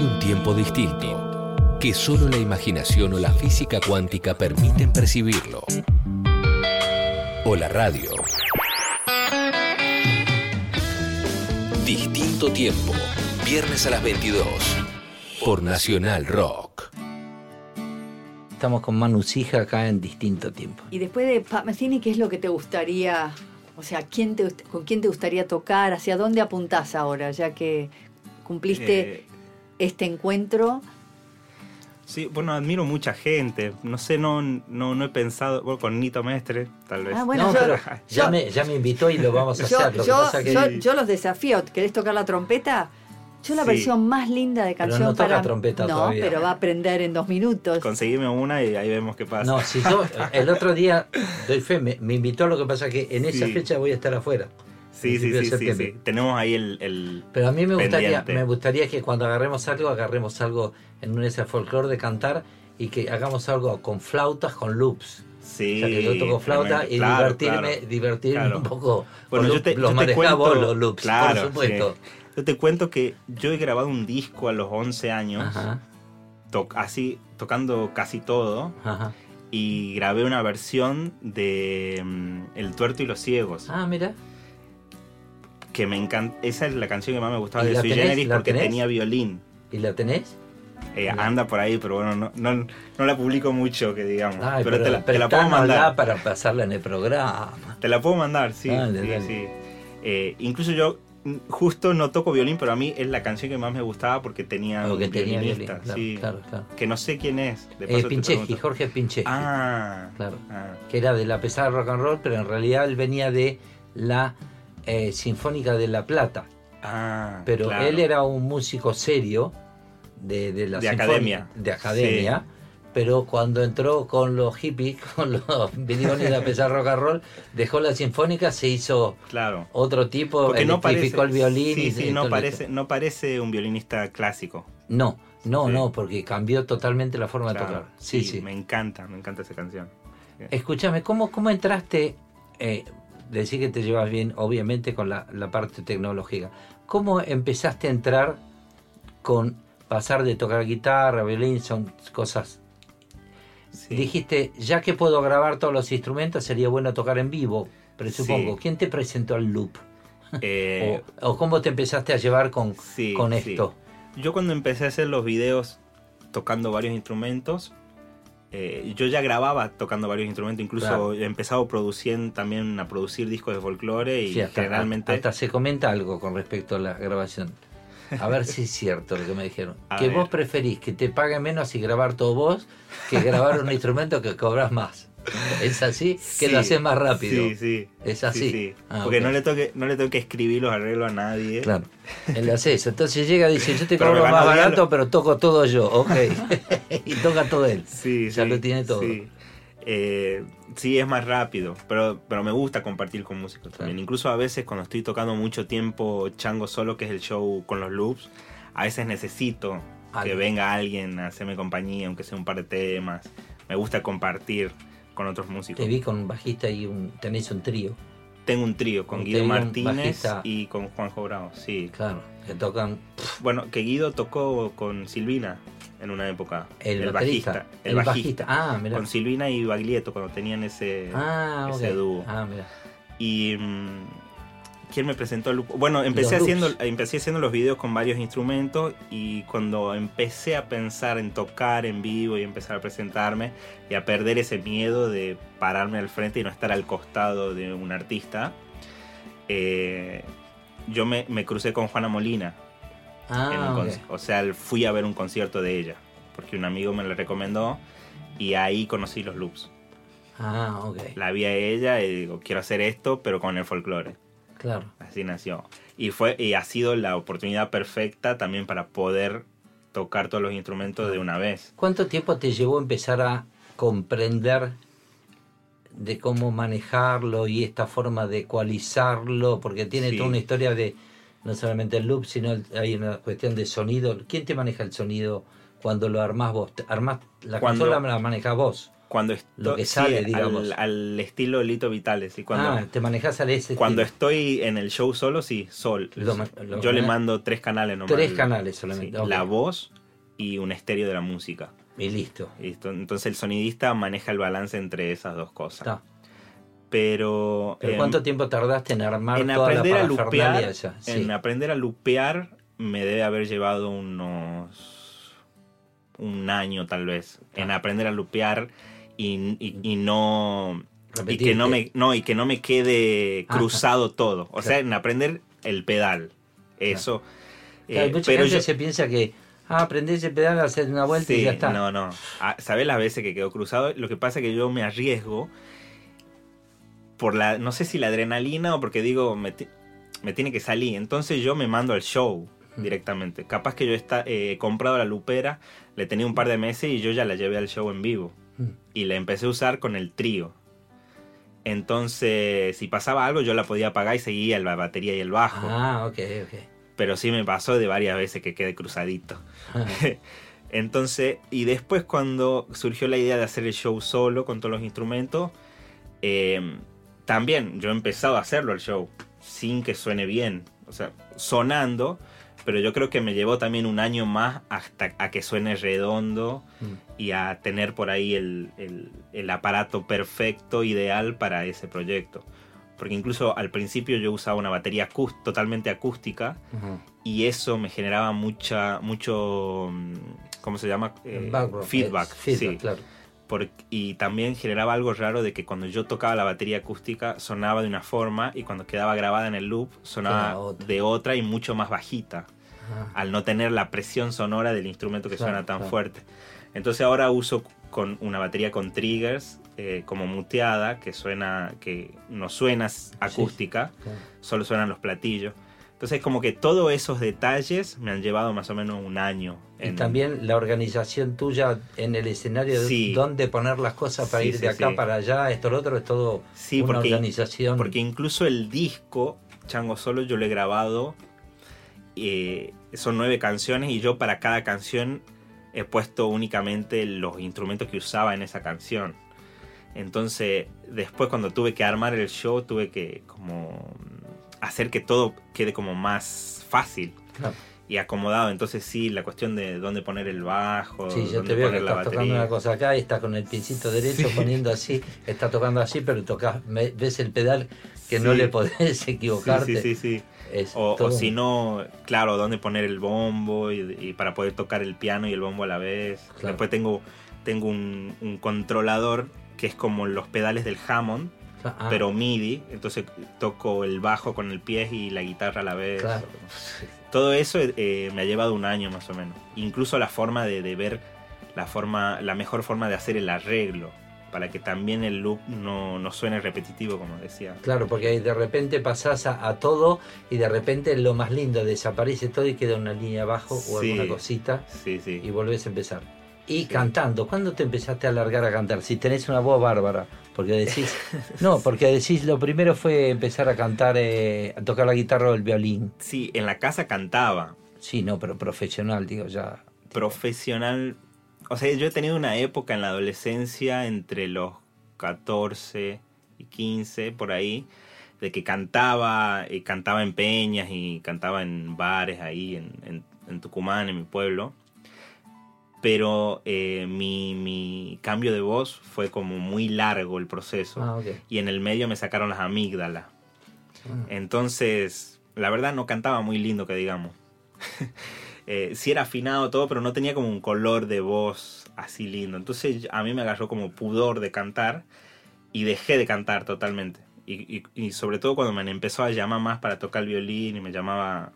Un tiempo distinto que solo la imaginación o la física cuántica permiten percibirlo. O la radio. Distinto tiempo. Viernes a las 22. Por Nacional Rock. Estamos con Manu Sija acá en distinto tiempo. Y después de Pat Metheny, ¿qué es lo que te gustaría, o sea, ¿quién te, gust- con quién te gustaría tocar? ¿Hacia dónde apuntás ahora, ya que cumpliste Eh, este encuentro? sí, bueno, admiro mucha gente. No sé, no, no, no he pensado. Bueno, con Nito Mestre, tal vez. Ah, bueno, no, yo- pero yo- ya, me, ya me invitó y lo vamos a Yo, hacer. Lo que yo- pasa que yo- los desafío. ¿Querés tocar la trompeta? Yo la Sí. versión más linda de Pero canción no toca para. trompeta no, todavía. pero va a aprender en dos minutos. Conseguime una y ahí vemos qué pasa. No, si yo el otro día, doy fe, me, me invitó, lo que pasa que en esa Sí. fecha voy a estar afuera. Sí, sí, sí, sí, sí. Tenemos ahí el. el Pero a mí me gustaría, pendiente. me gustaría que cuando agarremos algo, agarremos algo en un ese folclore de cantar y que hagamos algo con flautas, con loops. Sí. o sea, que yo toco flauta y Claro, divertirme, claro. divertirme Claro. un poco. Bueno, con yo te, los yo te cuento, los loops, claro, por supuesto. sí. Yo te cuento que yo he grabado un disco a los 11 años, Ajá, to- así, tocando casi todo, ajá. y grabé una versión de mm, El tuerto y los ciegos, Ah, mira. Que me encanta, esa es la canción que más me gustaba ¿Y de Sui? Generis ¿La porque tenés? tenía violín. ¿Y la tenés? Eh, anda por ahí, pero bueno, no, no, no la publico mucho, que digamos. Ay, pero, te, la, te la puedo mandar. para pasarla en el programa. Te la puedo mandar, sí. Dale, sí, dale. sí. Eh, incluso yo mm, justo no toco violín, pero a mí es la canción que más me gustaba porque tenía un tenía violín. violinista, Claro, sí. claro, claro. Que no sé quién es. De Eh, paso Pincheski, pregunto. Jorge Pincheski. Ah, Claro. ah, que era de la pesada rock and roll, pero en realidad él venía de la eh, Sinfónica de La Plata. ah, Pero claro. él era un músico serio de, de la De academia. De academia. Pero cuando entró con los hippies, con los biliones de la pesada rock and roll, dejó la sinfónica, se hizo Claro. otro tipo, Porque no parece, el violín. sí, y- sí, y no parece, no parece un violinista clásico. No, no, Sí. no, porque cambió totalmente la forma de tocar. Sí, sí. Me encanta, me encanta esa canción. Escúchame, ¿cómo, cómo entraste? Eh, decir que te llevas bien, obviamente, con la, la parte tecnológica. ¿Cómo empezaste a entrar con pasar de tocar guitarra, violín, son cosas? Sí. Dijiste, ya que puedo grabar todos los instrumentos, sería bueno tocar en vivo, presupongo. Sí. ¿Quién te presentó al loop? Eh, o, o cómo te empezaste a llevar con, sí, con esto? Yo cuando empecé a hacer los videos tocando varios instrumentos, eh, yo ya grababa tocando varios instrumentos, incluso Claro. he empezado produciendo, también a producir discos de folclore y Sí, hasta, generalmente... hasta se comenta algo con respecto a la grabación. A ver si es cierto lo que me dijeron. A que ver. vos preferís que te paguen menos y grabar todo vos que grabar un instrumento que cobras más. ¿Es así? Que Sí, lo haces más rápido. Sí, sí. Es así. Sí, sí. Ah, Porque no, le toque, no le tengo que escribir los arreglos a nadie. Claro. Él hace eso. Entonces llega y dice, yo te cobro más barato, pero toco todo yo. Ok. y toca todo él. Sí, Ya lo tiene todo. Sí. Eh, sí, es más rápido, pero, pero me gusta compartir con músicos también. Claro. Incluso a veces cuando estoy tocando mucho tiempo chango solo, que es el show con los loops, a veces necesito que venga alguien a hacerme compañía, aunque sea un par de temas. Me gusta compartir con otros músicos. Te vi con un bajista y un, tenés un trío. Tengo un trío con Guido Martínez y con Juanjo Bravo, sí. Claro. Que tocan Bueno, que Guido tocó con Silvina en una época. el, bajista. El, bajista. Ah, mira. Con Silvina y Baglietto cuando tenían ese, Ah, ese dúo. Ah, mira. Y ¿quién me presentó el? Bueno, empecé Los haciendo, loops. empecé haciendo los videos con varios instrumentos y cuando empecé a pensar en tocar en vivo y empezar a presentarme y a perder ese miedo de pararme al frente y no estar al costado de un artista, eh, yo me, me crucé con Juana Molina. en Ah, un O sea, fui a ver un concierto de ella porque un amigo me la recomendó y ahí conocí los loops. Ah, ok. La vi a ella y digo, quiero hacer esto, pero con el folclore. Claro. Así nació. Y, fue, y ha sido la oportunidad perfecta también para poder tocar todos los instrumentos de una vez. ¿Cuánto tiempo te llevó empezar a comprender de cómo manejarlo y esta forma de ecualizarlo? Porque tiene Sí. toda una historia de no solamente el loop, sino el- hay una cuestión de sonido. ¿Quién te maneja el sonido cuando lo armás vos? ¿Te- ¿Armás la Cuando- consola la manejas vos? Cuando estoy, Lo que sale, sí, digamos. Al, al estilo Lito Vitales. Y cuando, ah, te manejas al ese cuando estilo. estoy en el show solo, sí, sol. Lo ma- lo Yo le mando tres canales nomás. Tres canales solamente, Sí. La voz y un estéreo de la música. Y listo. Listo. Entonces el sonidista maneja el balance entre esas dos cosas. Está. Pero, ¿Pero em, cuánto tiempo tardaste en armar en toda aprender la a lupear? Sí. en aprender a lupear me debe haber llevado unos un año tal vez en aprender a lupear y, y- y no y que no me no y que no me quede Ajá. cruzado todo o sea en aprender el pedal eso Claro, eh, mucha pero gente yo se piensa que, ah, aprendés el pedal, hacer una vuelta y ya está. No, no. Ah, ¿Sabes las veces que quedó cruzado? Lo que pasa es que yo me arriesgo por la, no sé si la adrenalina o porque digo, me, me tiene que salir. Entonces yo me mando al show directamente. Capaz que yo está, eh, he comprado la lupera, le tenía un par de meses y yo ya la llevé al show en vivo. Mm. Y la empecé a usar con el trío. Entonces, si pasaba algo, yo la podía apagar y seguía la batería y el bajo. Ah, ok, ok. Pero sí me pasó de varias veces que quedé cruzadito. Entonces, y después cuando surgió la idea de hacer el show solo con todos los instrumentos, eh, también yo he empezado a hacerlo el show sin que suene bien, o sea, sonando, pero yo creo que me llevó también un año más hasta a que suene redondo Mm. y a tener por ahí el, el- el aparato perfecto, ideal para ese proyecto. Porque incluso al principio yo usaba una batería totalmente acústica y eso me generaba mucha mucho mm, cómo se llama Eh, Background, feedback, feedback, sí. claro. Por- y también generaba algo raro de que cuando yo tocaba la batería acústica sonaba de una forma y cuando quedaba grabada en el loop sonaba otra. de otra y mucho más bajita al no tener la presión sonora del instrumento que Claro, suena tan claro. fuerte. Entonces ahora uso con una batería con triggers eh, como muteada que suena que no suena acústica, claro. solo suenan los platillos. Entonces como que todos esos detalles me han llevado más o menos un año. Y también la organización tuya en el escenario, Sí. dónde poner las cosas para Sí, ir sí, de acá para allá, esto, lo otro, es todo Sí, una porque, organización. porque incluso el disco Chango Solo yo lo he grabado, eh, son nueve canciones y yo para cada canción he puesto únicamente los instrumentos que usaba en esa canción. Entonces, después cuando tuve que armar el show, tuve que como hacer que todo quede como más fácil Claro. y acomodado. Entonces sí, la cuestión de dónde poner el bajo, Sí, yo dónde te veo que poner la estás tocando una cosa acá y estás con el piecito derecho Sí. poniendo así, está tocando así, pero tocas, ves el pedal que no le podés equivocarte. Sí, sí, sí, O, si no, claro, dónde poner el bombo y, y para poder tocar el piano y el bombo a la vez. Claro. Después tengo, tengo un, un controlador que es como los pedales del Hammond, Ah, pero MIDI. Entonces toco el bajo con el pie y la guitarra a la vez. Claro. Todo eso eh, me ha llevado un año más o menos. Incluso la forma de, de ver la forma, la mejor forma de hacer el arreglo. Para que también el loop no, no suene repetitivo, como decía. Claro, porque de repente pasás a, a todo y de repente lo más lindo desaparece todo y queda una línea abajo o Sí. alguna cosita Sí, sí. y volvés a empezar. Y cantando, ¿cuándo te empezaste a alargar a cantar? Si tenés una voz bárbara, porque decís, no, porque decís, lo primero fue empezar a cantar, eh, a tocar la guitarra o el violín. Sí, en la casa cantaba. Sí, no, pero profesional, digo, ya. profesional. O sea, yo he tenido una época en la adolescencia entre los 14 y 15, por ahí, de que cantaba, y cantaba en peñas y cantaba en bares ahí en, en- en Tucumán, en mi pueblo. Pero eh, mi, mi cambio de voz fue como muy largo el proceso. Ah. Y en el medio me sacaron las amígdalas. Ah. Entonces, la verdad no cantaba muy lindo que digamos. Eh, sí era afinado todo, pero no tenía como un color de voz así lindo. Entonces a mí me agarró como pudor de cantar y dejé de cantar totalmente. Y, y- y sobre todo cuando me empezó a llamar más para tocar el violín y me llamaba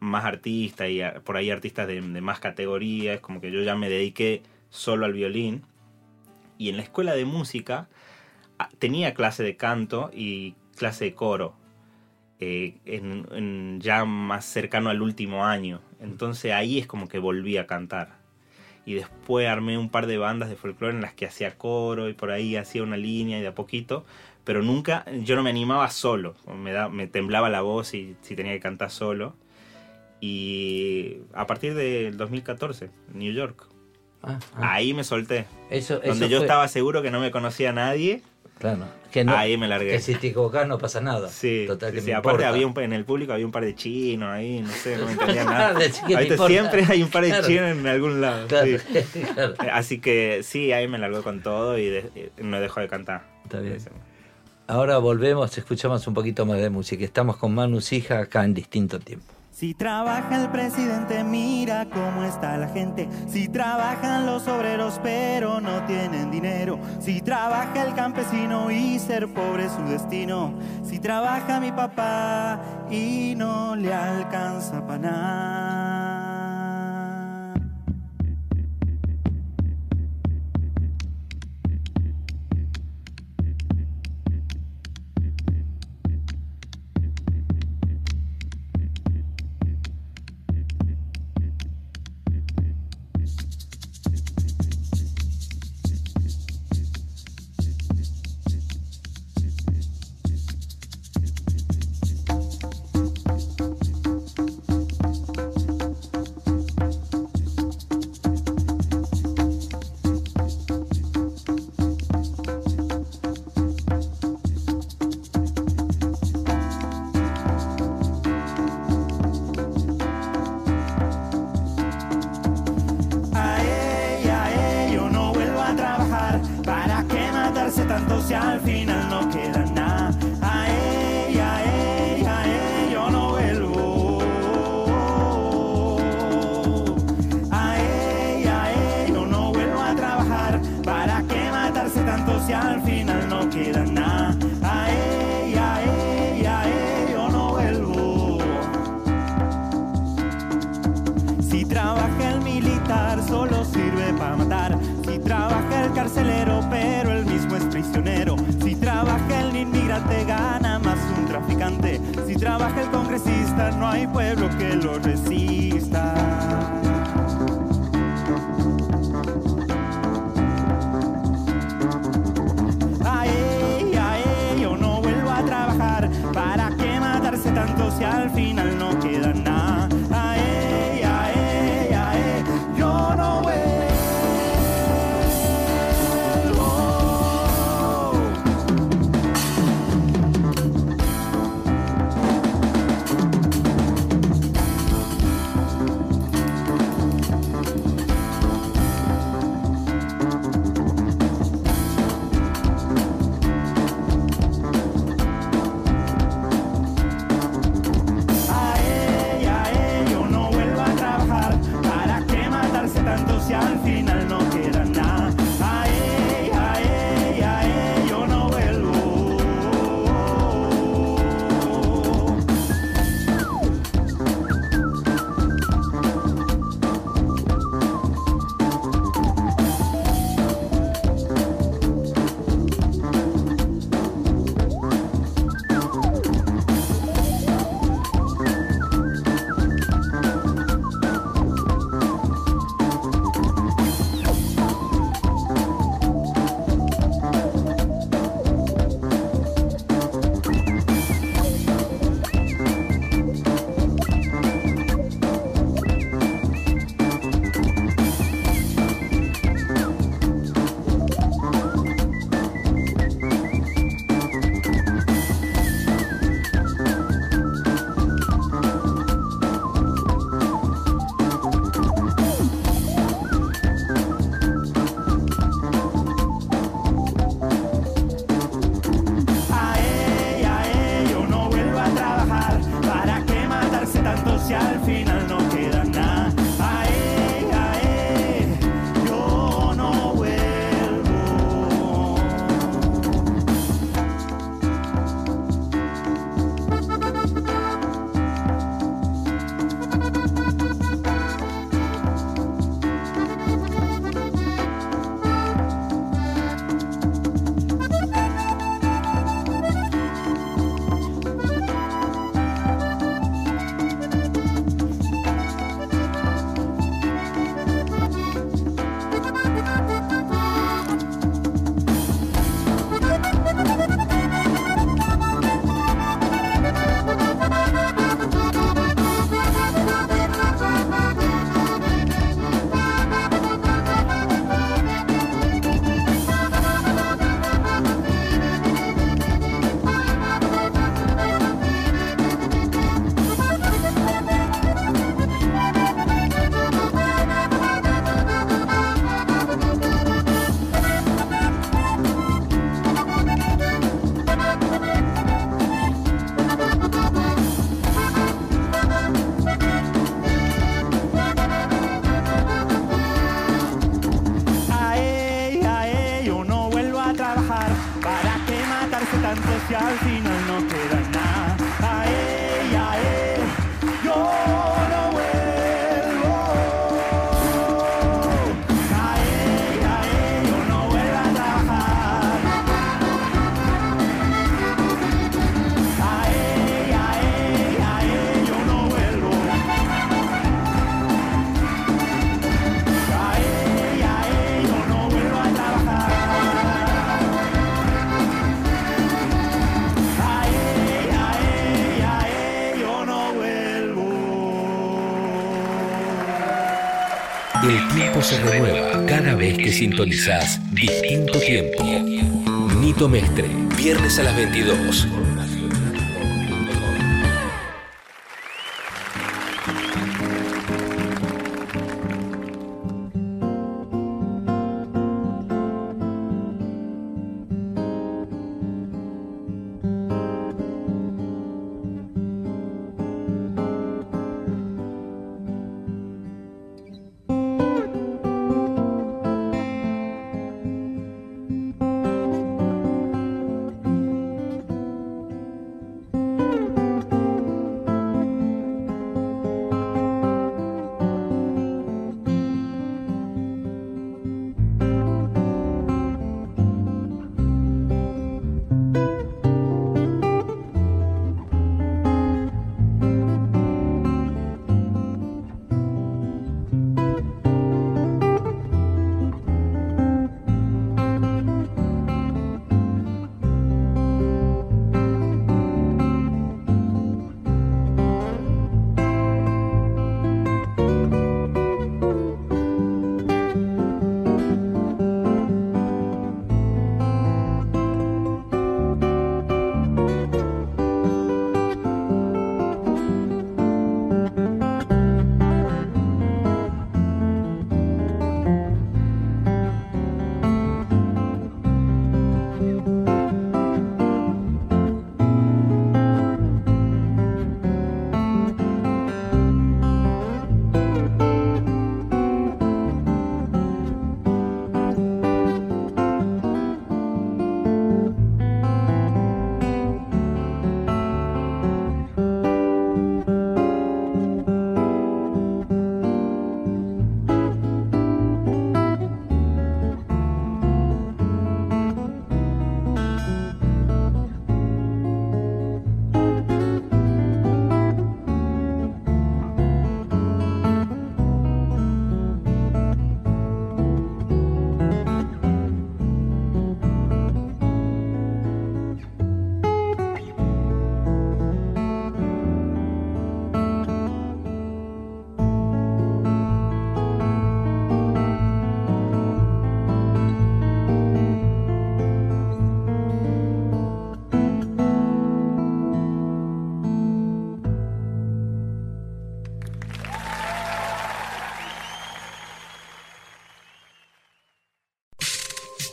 más artistas y a- por ahí artistas de, más categorías, como que yo ya me dediqué solo al violín. Y en la escuela de música ah, tenía clase de canto y clase de coro. eh, en, ya más cercano al último año. Entonces ahí es como que volví a cantar. Y después armé un par de bandas de folclore en las que hacía coro y por ahí hacía una línea y de a poquito. Pero nunca, yo no me animaba solo. Me temblaba la voz y si tenía que cantar solo. Y a partir del 2014, New York. Ah, ah. Ahí me solté. Eso, Donde eso yo fue- estaba seguro que no me conocía a nadie, Claro. Que no, ahí me largué. Que si te equivocás no pasa nada. Sí, Total, que sí, me aparte importa. había un, en el público había un par de chinos ahí, no sé, no me entendía nada. Que me Ahorita siempre hay un par de Claro. chinos en algún lado. Claro, sí. claro. Eh, Así que sí, ahí me largó con todo y de- eh, no dejó de cantar. Está bien. Ahora volvemos, escuchamos un poquito más de música. Estamos con Manu Sija acá en distinto tiempo. Si trabaja el presidente, mira cómo está la gente. Si trabajan los obreros, pero no tienen dinero. Si trabaja el campesino y ser pobre es su destino. Si trabaja mi papá y no le alcanza para nada. Sintonizás Distinto Tiempo. Nito Mestre, viernes a las 22.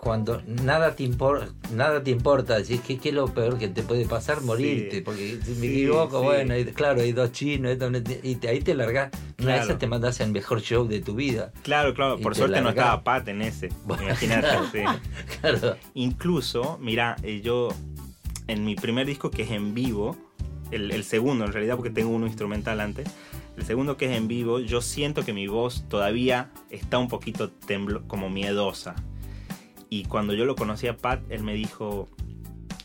cuando nada te importa, nada te importa, decís que es lo peor que te puede pasar, morirte, Sí. porque si me Sí, equivoco, sí. bueno, y, claro, hay dos chinos, y te- ahí te largás, una de Claro. esas te mandas al mejor show de tu vida. Claro, claro, por te suerte no estaba Pat en ese. Imagínate, sí. Claro. Incluso, mira, eh, yo en mi primer disco que es en vivo, el, el segundo en realidad porque tengo uno instrumental antes, el segundo que es en vivo, yo siento que mi voz todavía está un poquito temblo, como miedosa. Y cuando yo lo conocí a Pat, él me dijo,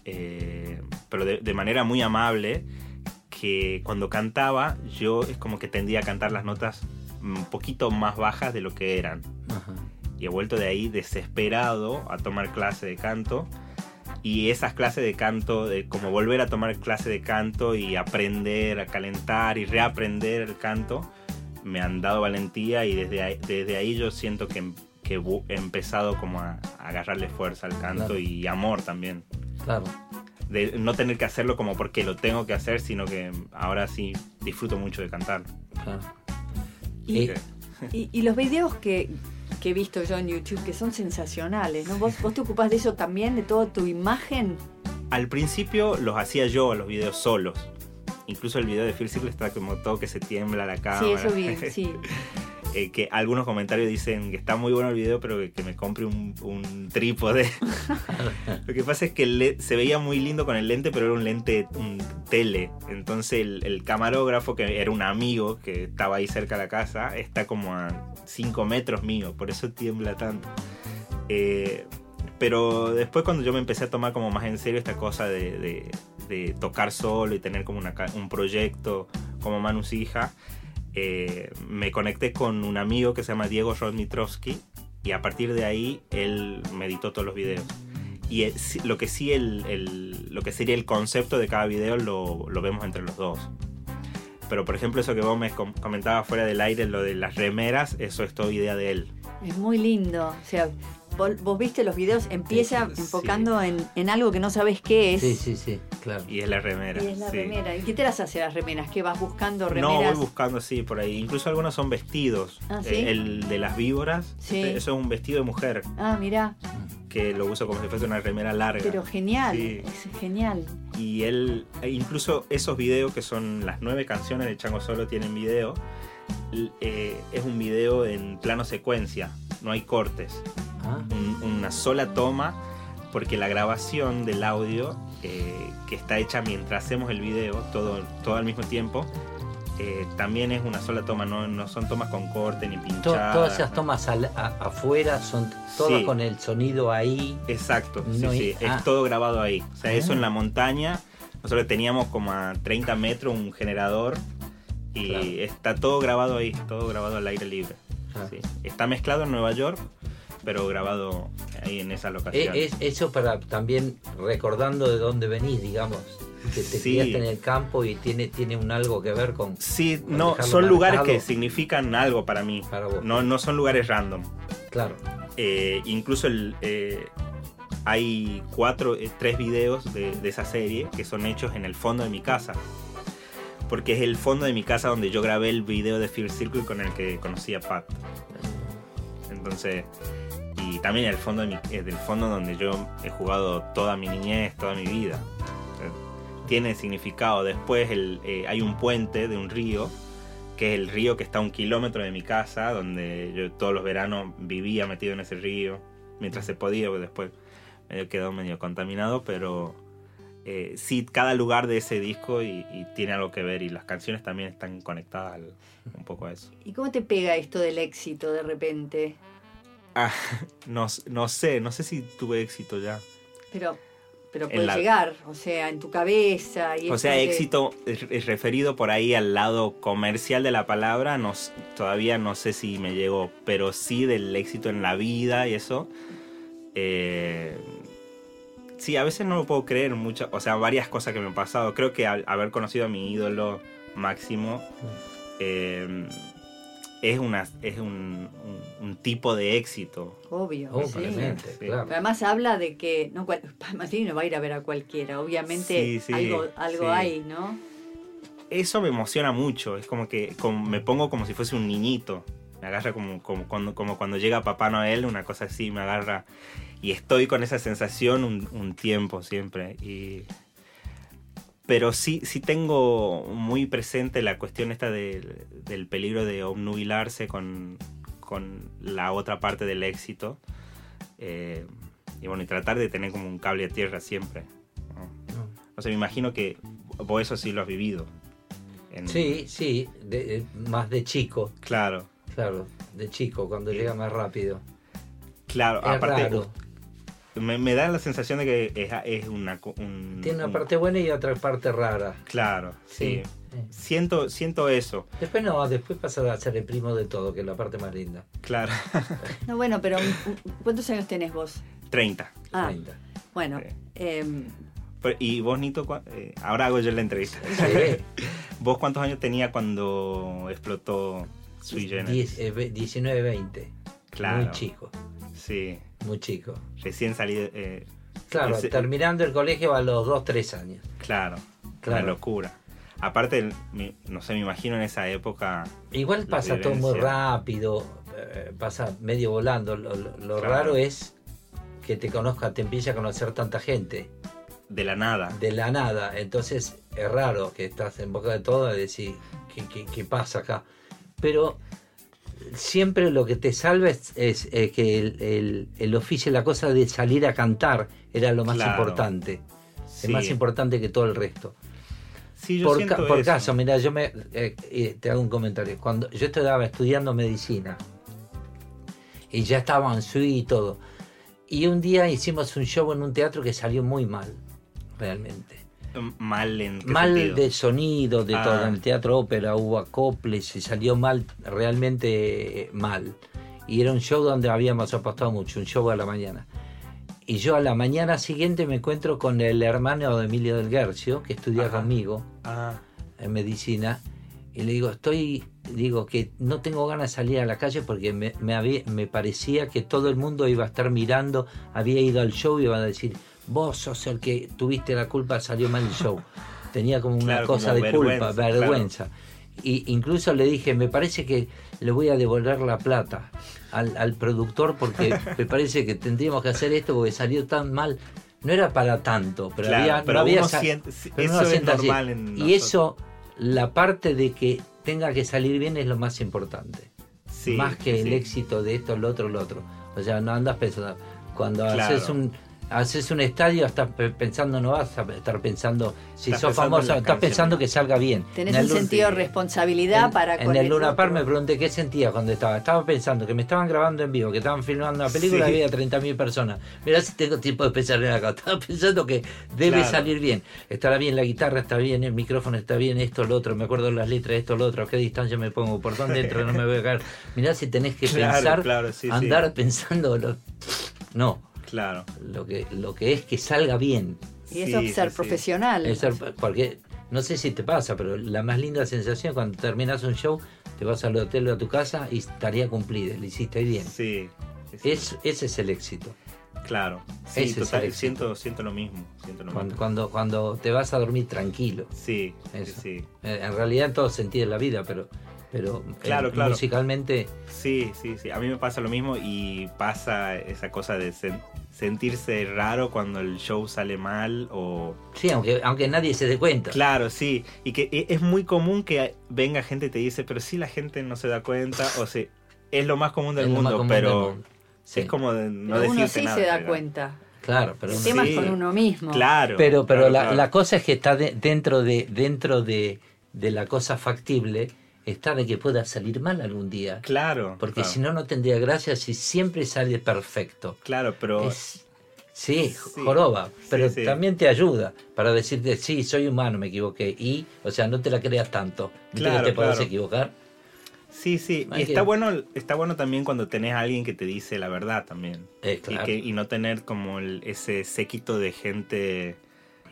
eh, pero de, de manera muy amable, que cuando cantaba yo es como que tendía a cantar las notas un poquito más bajas de lo que eran Ajá. y he vuelto de ahí desesperado a tomar clase de canto. Y esas clases de canto, de como volver a tomar clase de canto y aprender a calentar y reaprender el canto, me han dado valentía y desde ahí, desde ahí yo siento que, que he empezado como a, a agarrarle fuerza al canto Claro. y amor también. Claro. De no tener que hacerlo como porque lo tengo que hacer, sino que ahora sí disfruto mucho de cantar. claro. Y, y- y los videos que, que he visto yo en YouTube, que son sensacionales, ¿no? ¿Vos, vos te ocupás de eso también, de toda tu imagen. Al principio los hacía yo, los videos solos. Incluso el video de Phil Sickle está como todo que se tiembla la cámara. Sí, eso vi, sí. Eh, que algunos comentarios dicen que está muy bueno el video, pero que, que me compre un, un trípode. Lo que pasa es que le- se veía muy lindo con el lente, pero era un lente un tele. Entonces el, el camarógrafo, que era un amigo que estaba ahí cerca de la casa, está como a 5 metros mío, por eso tiembla tanto. Eh, Pero después cuando yo me empecé a tomar como más en serio esta cosa de, de- de tocar solo y tener como una un proyecto como Manu Hija, eh, me conecté con un amigo que se llama Diego Rodmitrovsky y a partir de ahí él me editó todos los videos. Y sí- lo que sí, el, el- lo que sería el concepto de cada video lo, lo vemos entre los dos. Pero por ejemplo eso que vos me com- comentabas fuera del aire, lo de las remeras, eso es toda idea de él. Es muy lindo. Vos, vos viste los videos, empieza Sí. enfocando en, en algo que no sabes qué es. Sí, sí, sí, claro. Y es la remera. Y es la sí. remera. ¿Y qué te las hace las remeras? ¿Qué vas buscando No, remeras? voy buscando así por ahí. Incluso algunos son vestidos. Ah, ¿sí? Eh, El de las víboras, Sí. este- eso es un vestido de mujer Ah, mira, que lo uso como si fuese una remera larga. pero genial, Sí. es genial. Y él, e incluso esos videos que son las nueve canciones de Chango Solo tienen video, eh, es un video en plano secuencia, no hay cortes, un- una sola toma, porque la grabación del audio eh, que está hecha mientras hacemos el video, todo, todo al mismo tiempo, eh, también es una sola toma, no, no son tomas con corte ni pinchadas. todas esas tomas al- a- afuera son todas Sí. con el sonido ahí. Exacto, No sí, hay- sí, ah. es todo grabado ahí. O sea, eso Ah. en la montaña, nosotros teníamos como a 30 metros un generador y Claro. está todo grabado ahí, todo grabado al aire libre. Ah. sí. Está mezclado en Nueva York, pero grabado ahí en esa Eh, locación. Es, eso para también recordando de dónde venís, digamos. Que te Sí. criaste en el campo y tiene, tiene un algo que ver con. Sí, con no, son lugares que significan algo para mí. Para vos. No, no son lugares random. Claro. Eh, incluso el, eh, hay cuatro, eh, tres videos de, de esa serie que son hechos en el fondo de mi casa. Porque es el fondo de mi casa donde yo grabé el video de Fear Circle con el que conocí a Pat. Entonces, y también el fondo de mi, del fondo donde yo he jugado toda mi niñez, toda mi vida. Tiene significado. Después eh, hay un puente de un río, que es el río que está a un kilómetro de mi casa, donde yo todos los veranos vivía metido en ese río, mientras se podía, porque después medio quedó medio contaminado, pero eh, sí, cada lugar de ese disco y, y tiene algo que ver y las canciones también están conectadas al- un poco a eso. ¿Y cómo te pega esto del éxito de repente? Ah, no, no sé, no sé si tuve éxito ya. Pero, pero puede la- llegar, o sea, en tu cabeza. Y O sea, de- éxito es es referido por ahí al lado comercial de la palabra, no, todavía no sé si me llegó, pero sí del éxito en la vida y eso. eh, sí, a veces no lo puedo creer, muchas, o sea, varias cosas que me han pasado. Creo que al haber conocido a mi ídolo máximo eh, es, una, es un, un- un tipo de éxito. Obvio. Oh, sí. Obviamente, Sí. claro. Pero Además habla de que no, Martín no va a ir a ver a cualquiera, obviamente Sí, sí, algo, algo sí. hay, ¿no? eso me emociona mucho. Es como que como- me pongo como si fuese un niñito. Me agarra como, como, cuando, como cuando llega Papá Noel, una cosa así, me agarra. Y estoy con esa sensación un, un tiempo siempre. Y... Pero sí, sí tengo muy presente la cuestión esta del, del peligro de obnubilarse con, con la otra parte del éxito. Eh, y bueno, y tratar de tener como un cable a tierra siempre. ¿no? O sea, me imagino que vos eso sí lo has vivido. En- Sí, sí, de- eh, más de chico, Claro, claro, de chico, cuando llega más rápido. claro. Es aparte, raro. Me, me da la sensación de que es, es una... un- Tiene una un- parte buena y otra parte rara. Claro, sí. Sí. Siento, siento eso, Después no, después pasa a ser el primo de todo, que es la parte más linda. claro. No, bueno, pero ¿cuántos años tenés vos? 30. Ah, 30. bueno, em, Pero- ¿Y vos, Nito? cua- eh, ahora hago yo la entrevista. Sí. ¿Vos cuántos años tenía cuando explotó Sui Generis? Diez- eh, ve- 19, 20. Claro. Muy chico, Sí, muy chico. recién salí... de- eh, Claro, Ese- terminando el colegio a los 2, 3 años. claro, Claro. una locura. Aparte, no sé, me imagino en esa época... Igual pasa todo muy rápido, eh, pasa medio volando. Lo, lo- lo Claro. raro es que te conozca, te empiece a conocer tanta gente De la nada. de la nada. Entonces es raro que estás en boca de todo y decir, ¿qué, qué, qué pasa acá? Pero siempre lo que te salva es, es, eh, que el, el- el oficio, la cosa de salir a cantar era lo más Claro. importante. Sí. Es más importante que todo el resto. Sí, yo por, ca- caso, mira, yo me eh, eh, te hago un comentario. Cuando yo estaba estudiando medicina y ya estaba en SUI y todo, Y un día hicimos un show en un teatro que salió muy mal, realmente. Mal en qué Mal sentido? de sonido, de Ah. todo. En el teatro ópera hubo acoples y salió mal, realmente eh, mal. Y era un show donde habíamos apostado mucho, un show a la mañana. Y yo a la mañana siguiente me encuentro con el hermano de Emilio del Guercio, que estudia Ajá. conmigo Ah, en medicina, y le digo, estoy, digo que no tengo ganas de salir a la calle porque me, me, había- me parecía que todo el mundo iba a estar mirando, había ido al show y iba a decir, vos sos el que tuviste la culpa, salió mal el show. Tenía como una Claro, cosa como de culpa, vergüenza. Y incluso le dije, me parece que le voy a devolver la plata al, al productor porque me parece que tendríamos que hacer esto porque salió tan mal. No era para tanto, pero Claro, había, no pero había uno sa- siente- pero eso es normal en Y nosotros. eso, la parte de que tenga que salir bien es lo más importante. sí, más que el éxito de esto, lo otro, lo otro. O sea, no andas pensando. Cuando haces un haces un estadio, estás pe- pensando, no vas a estar pensando, si Estás sos famoso, estás pensando que salga bien. Tenés En un sentido de responsabilidad en, para en con el el Luna Park me pregunté qué sentía cuando estaba. Estaba pensando que me estaban grabando en vivo, que estaban filmando una película Sí. y había 30.000 personas. Mirá si tengo tiempo de pensar en acá. Estaba pensando que debe Claro. salir bien. Estará bien la guitarra, está bien, el micrófono está bien, esto, lo otro. Me acuerdo las letras, esto, lo otro. A qué distancia me pongo, por dónde entro, no me voy a caer. Mirá si tenés que Claro, pensar, claro, sí, sí. andar pensando. lo- No, Claro. lo que, lo que es que salga bien. Y eso Sí, es ser sí, profesional. Es ser- porque no sé si te pasa, pero la más linda sensación cuando terminas un show, te vas al hotel o a tu casa y estaría cumplida, lo hiciste bien. Sí. Es, ese es el éxito. Claro. Sí, Ese es total, el éxito. siento, siento lo mismo. Siento lo Cuando, mismo. cuando, cuando te vas a dormir tranquilo. Sí, Eso. sí. Eh, En realidad en todo sentido de la vida, pero, pero eh, Claro, claro. musicalmente Sí, sí, sí. A mí me pasa lo mismo y pasa esa cosa de sen- sentirse raro cuando el show sale mal o... sí, aunque, aunque nadie se dé cuenta. Claro, sí. Y que es muy común que venga gente y te dice, pero sí la gente no se da cuenta. O sea, es lo más común del Es mundo, común pero del mundo. Sí. es como de no Pero uno sí nada, se da digamos. cuenta. Claro, pero El uno- tema Sí. es con uno mismo. Claro. Pero, pero claro, la, claro. la cosa es que está de- dentro de dentro de, de la cosa factible, está de que pueda salir mal algún día. Claro. Porque claro. si no, no tendría gracia si siempre sale perfecto. Claro, pero... Es- sí, Sí, joroba, pero sí. también te ayuda para decirte, sí, soy humano, me equivoqué. Y, o sea, no te la creas tanto. ¿Viste Claro, que te claro. equivocar? Sí, sí. Y está bueno, está bueno también cuando tenés a alguien que te dice la verdad también. Eh, claro. y, que, y no tener como el- ese séquito de gente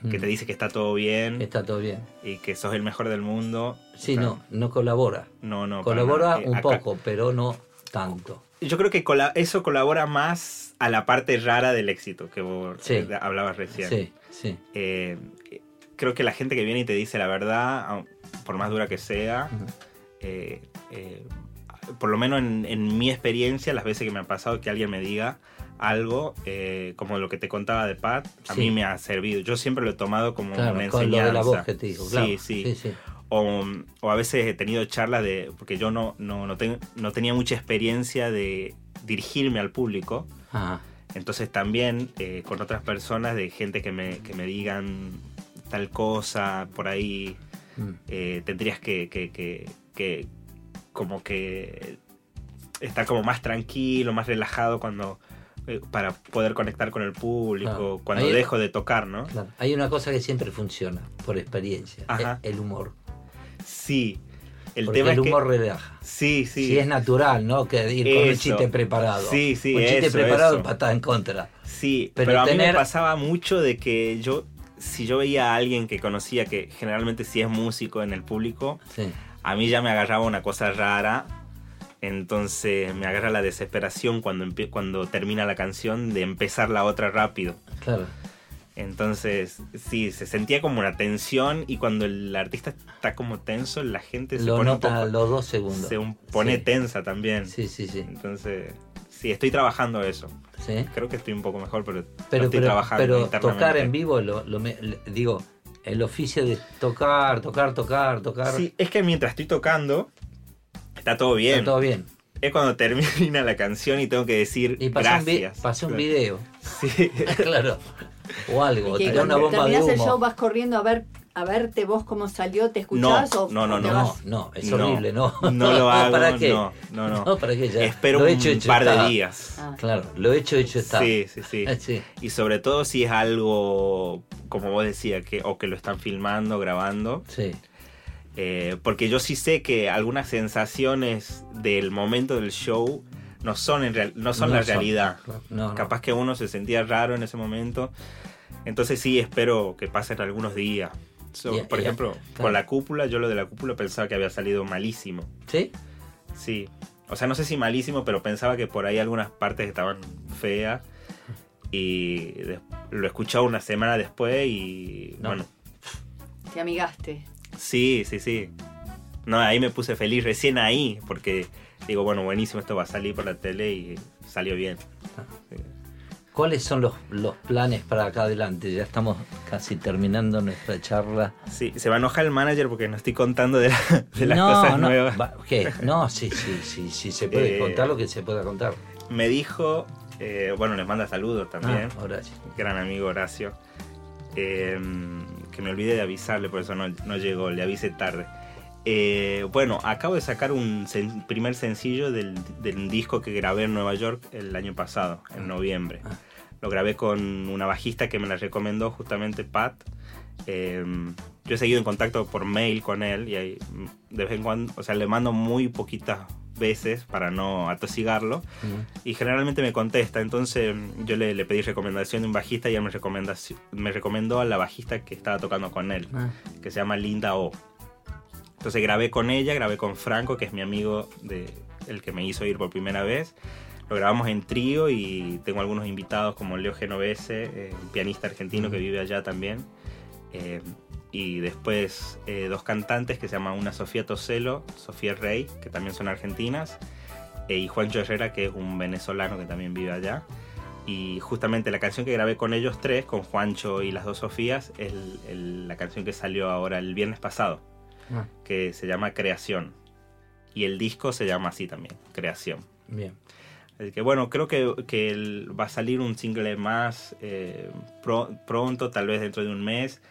que Mm. te dice que está todo bien Está todo bien. y que sos el mejor del mundo. Sí, no, no colabora. No, no. colabora. Eh, un acá- poco, pero no tanto. Yo creo que cola- eso colabora más a la parte rara del éxito que vos Sí. eh, hablabas recién. Sí, sí. Eh, creo que la gente que viene y te dice la verdad, aun- por más dura que sea, eh, eh, por lo menos en, en mi experiencia, las veces que me ha pasado que alguien me diga algo, eh, como lo que te contaba de Pat, a Sí. mí me ha servido. Yo siempre lo he tomado como Claro, una con lo enseñanza. de la voz que te dijo. Claro. Sí, sí. sí, sí. O, o a veces he tenido charlas de, porque yo no, no, no, ten- no tenía mucha experiencia de dirigirme al público. Ajá. Entonces también eh, con otras personas, de gente que me, que me digan tal cosa, por ahí Mm. eh, tendrías que, que, que- que como que estar como más tranquilo, más relajado cuando para poder conectar con el público, Claro. cuando dejo de tocar, ¿no? Claro. Hay una cosa que siempre funciona, por experiencia, Ajá. el, humor. Sí. El Porque tema el es que- humor relaja. Sí, sí. Si es natural, ¿no? Que ir con un chiste preparado. Sí, sí, Un chiste eso, preparado, eso. patada en contra. Sí, Pero pero, a mí me pasaba mucho de que yo, si yo veía a alguien que conocía, que generalmente sí es músico en el público, Sí. a mí ya me agarraba una cosa rara. Entonces me agarra la desesperación cuando, cuando termina la canción de empezar la otra rápido. Claro. Entonces, sí, se sentía como una tensión y cuando el artista está como tenso, la gente se Lo pone nota poco- los dos segundos. se un- pone Sí. tensa también. Sí, sí, sí. Entonces, sí, estoy trabajando eso. Sí. Creo que estoy un poco mejor, pero, Pero, estoy pero, trabajando pero internamente. tocar en vivo, lo, digo, el oficio de tocar, tocar, tocar, tocar. Sí, es que mientras estoy tocando, está todo bien. Está todo bien. Es cuando termina la canción y tengo que decir Y pasó un, gracias. pasó un video. Sí. claro. O algo. Tenía una cuando bomba de terminás el humo. show vas corriendo a ver a verte vos cómo salió, ¿te escuchás No, o no, no, no. vas? No, es No, horrible, no. no lo hago, ¿Para qué? no, no, no. ¿para qué? Ya Espero lo un hecho, hecho par está. de días. Ah. Claro, lo hecho, hecho está. Sí, sí, sí. Sí. Y sobre todo si es algo, como vos decías, que, o que lo están filmando, grabando. Sí. Eh, porque yo sí sé que algunas sensaciones del momento del show no son, en real- no son No la son, realidad. no, no. Capaz que uno se sentía raro en ese momento. Entonces sí, espero que pasen algunos días. So, por ejemplo, claro. con la cúpula, yo lo de la cúpula pensaba que había salido malísimo. ¿Sí? Sí. O sea, no sé si malísimo, pero pensaba que por ahí algunas partes estaban feas. Y lo escuchaba una semana después y No. bueno, Te amigaste. Sí, sí, sí. No, ahí me puse feliz recién ahí, porque digo, bueno, buenísimo, esto va a salir por la tele y salió bien. ¿Cuáles son los, los planes para acá adelante? Ya estamos casi terminando nuestra charla. Sí, se va a enojar el manager porque no estoy contando de, la- de las no, cosas no, nuevas. va- ¿Qué? No, sí, sí, sí, sí, se puede Eh, contar lo que se pueda contar. Me dijo, eh, bueno, les manda saludos también. Ah, Horacio. gran amigo Horacio, eh, que me olvidé de avisarle, por eso no, no llegó, le avisé tarde. Eh, bueno, acabo de sacar un sen- primer sencillo del, del disco que grabé en Nueva York el año pasado, en noviembre. Ah. Lo grabé con una bajista que me la recomendó justamente Pat. Eh, yo he seguido en contacto por mail con él y ahí, mm, de vez en cuando, o sea, le mando muy poquitas veces para no atosigarlo y generalmente me contesta. Entonces mm, yo le, le pedí recomendación de un bajista y él me, me recomendó a la bajista que estaba tocando con él, Ah, que se llama Linda O. Entonces grabé con ella, grabé con Franco, que es mi amigo de, el que me hizo ir por primera vez. Lo grabamos en trío y tengo algunos invitados como Leo Genovese, eh, un pianista argentino que vive allá también. Eh, y después eh, dos cantantes que se llaman una Sofía Toselo, Sofía Rey, que también son argentinas, eh, y Juancho Herrera, que es un venezolano que también vive allá. Y justamente la canción que grabé con ellos tres, con Juancho y las dos Sofías, es el- el- la canción que salió ahora el viernes pasado, ah, que se llama Creación. Y el disco se llama así también, Creación. bien. Así que bueno, creo que, que el- va a salir un single más eh, pro- pronto, tal vez dentro de un mes.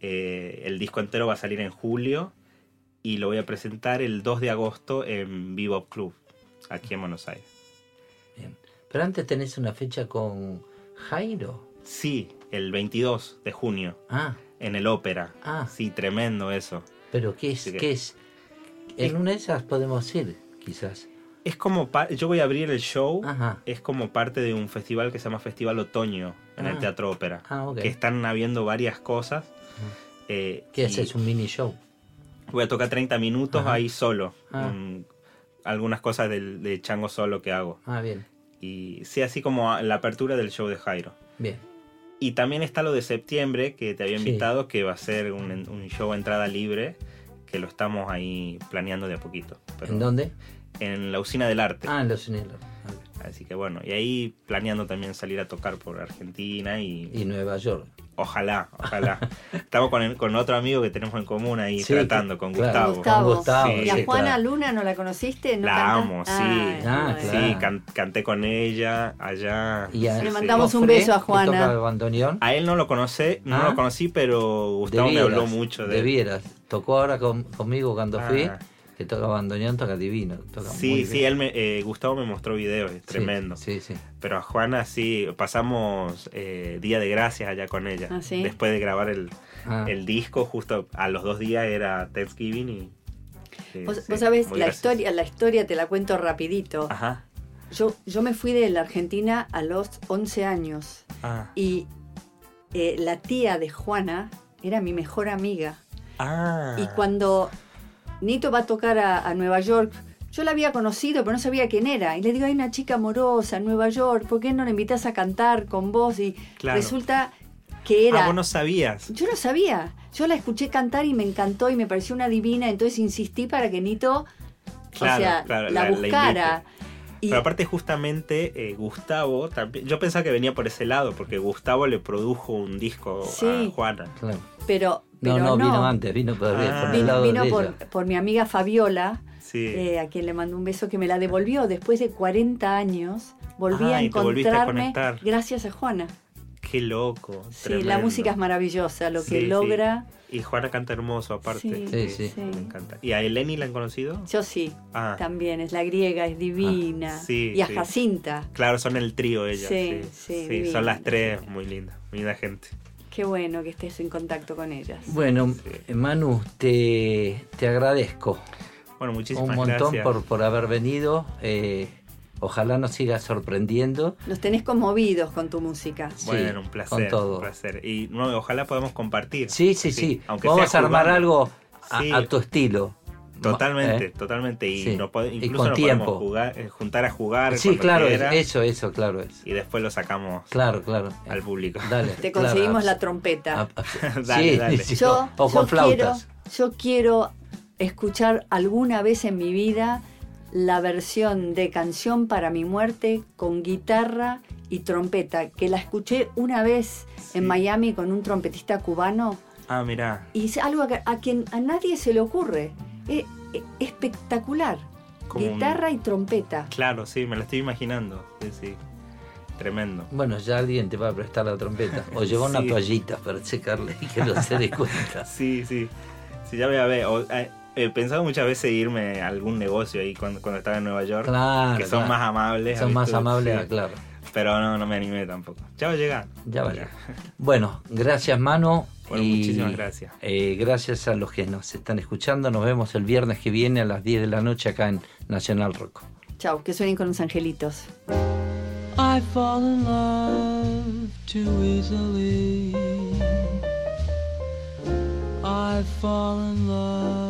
Eh, el disco entero va a salir en julio y lo voy a presentar el 2 de agosto en Bebop Club, aquí en Buenos Aires. Bien. Pero antes tenés una fecha con Jairo. Sí, el 22 de junio, Ah, en el Ópera. Ah. Sí, tremendo eso. pero ¿qué es? Que- ¿Qué es? En una de esas podemos ir, quizás. Es como, yo voy a abrir el show, Ajá. es como parte de un festival que se llama Festival Otoño en el Ah. Teatro Ópera. Ah, ok. Que están habiendo varias cosas. Eh, ¿Qué haces? ¿Un mini show? Voy a tocar 30 minutos Ajá. ahí solo. Ah. algunas cosas del, de chango solo que hago. Ah, bien, Y sí, así como la apertura del show de Jairo. bien. Y también está lo de septiembre, que te había Sí. invitado, que va a ser un, un show a entrada libre, que lo estamos ahí planeando de a poquito. Pero ¿En dónde? En la usina del arte. Ah, en Los Unidos. Así que bueno, y ahí planeando también salir a tocar por Argentina y, Y Nueva York. Ojalá, ojalá. Estamos con, el- con otro amigo que tenemos en común ahí Sí, tratando, con claro. Gustavo. Gustavo. Con Gustavo, Sí. ¿Y a Juana. Luna no la conociste? ¿No La canta? amo, sí. Ay, Ah, claro. Sí, can- canté con ella allá. Y a- Sí, Le sí. mandamos un beso a Juana. toca bandoneón. A él no lo conocí, no Ah. lo conocí, pero Gustavo me habló mucho de él. Debieras. Tocó ahora con- conmigo cuando Ah. fui, que toca bandoneón, toca divino. Toca Sí, muy sí, bien. él me, eh, Gustavo me mostró videos, es tremendo. Sí, sí. Pero a Juana sí, pasamos eh, Día de Gracias allá con ella. Ah, ¿sí? Después de grabar el, Ah, el disco, justo a los dos días era Thanksgiving y... sí, Vos, sí, vos sabés, la historia, la historia te la cuento rapidito. Ajá. Yo, yo me fui de la Argentina a los 11 años Ah. y eh, la tía de Juana era mi mejor amiga. Ah. Y cuando Nito va a tocar a, a Nueva York, yo la había conocido, pero no sabía quién era. Y le digo, hay una chica amorosa en Nueva York, ¿por qué no la invitas a cantar con vos? Y Claro. resulta que era... Ah, vos no sabías. Yo no sabía. Yo la escuché cantar y me encantó y me pareció una divina, entonces insistí para que Nito Claro, o sea, claro, la la- la buscara. Y- Pero aparte justamente eh, Gustavo también, yo pensaba que venía por ese lado, porque Gustavo le produjo un disco Sí. a Juana. claro. pero, No, no, vino antes, vino por, Ah. por el Vino, lado vino de por, ella. por mi amiga Fabiola, Sí. eh, a quien le mando un beso, que me la devolvió después de 40 años. Volví a volviste a encontrarme conectar. gracias a Juana. Qué loco. Sí, la música es maravillosa, lo que Sí, sí. logra. Y Juana canta hermoso aparte. Sí, Sí, sí. sí. Me encanta. ¿Y a Eleni la han conocido? Yo sí, Ah. también, es la griega, es divina. Ah, sí, y a sí. Jacinta, Claro, son el trío ellas. Sí, Sí, sí, sí, divina. son las tres muy lindas, muy linda gente. qué bueno que estés en contacto con ellas. Bueno, Manu, te, te agradezco Bueno, muchísimas un montón gracias. por, por haber venido. eh, ojalá nos siga sorprendiendo. Nos tenés conmovidos con tu música. Sí, Bueno, un con placer, todo. un placer. Y no, ojalá podamos compartir. Sí, sí, sí. aunque Vamos sea a armar jugando. algo a, Sí. a tu estilo. Totalmente, ¿Eh? totalmente. Y Sí. no pode- Y incluso con nos tiempo. podemos jugar, eh, juntar a jugar. Sí, claro, quiera, eso, eso, claro. es. Y después lo sacamos Claro, claro. al público. Dale. Te claro, conseguimos la trompeta. Dale, sí, dale. sí, Yo, o yo con flautas. Quiero, yo quiero escuchar alguna vez en mi vida la versión de Canción para mi muerte con guitarra y trompeta, que la escuché una vez en Miami con un trompetista cubano Ah, mirá. y es algo a, a quien a nadie se le ocurre. Es, es espectacular. Como un- guitarra y trompeta. Claro, sí, me lo estoy imaginando. Sí, sí. Tremendo. Bueno, ya alguien te va a prestar la trompeta. O lleva una Sí. toallita para secarle y que no se dé cuenta. Sí, sí. Sí, ya voy a ver. O, eh, he pensado muchas veces irme a algún negocio ahí cuando, cuando estaba en Nueva York. Claro. que son claro. más amables. Son más amables, Sí. claro. Pero no, no me animé tampoco. Ya va a llegar. Ya vaya. Bueno, gracias Mano. Bueno, muchísimas gracias. eh, gracias a los que nos están escuchando. Nos vemos el viernes que viene a las 10 de la noche acá en Nacional Rock. Chau, que suenen con los angelitos. I fall in love too easily. I fall in love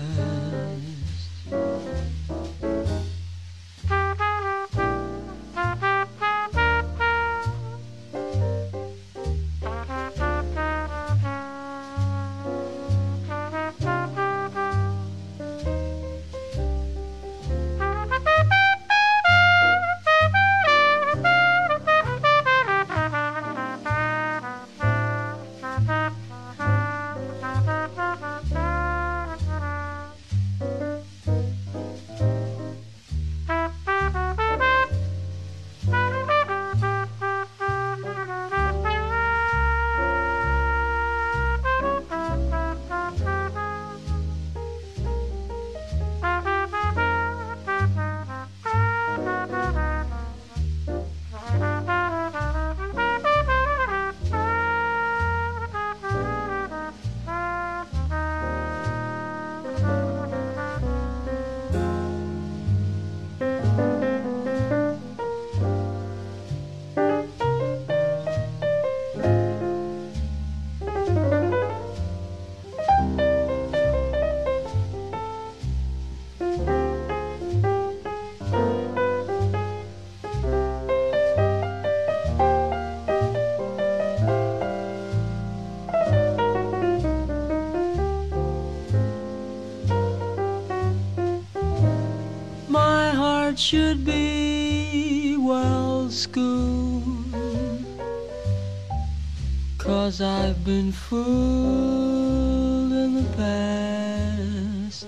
Should be well schooled. Cause I've been fooled in the past.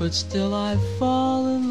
But still I fall in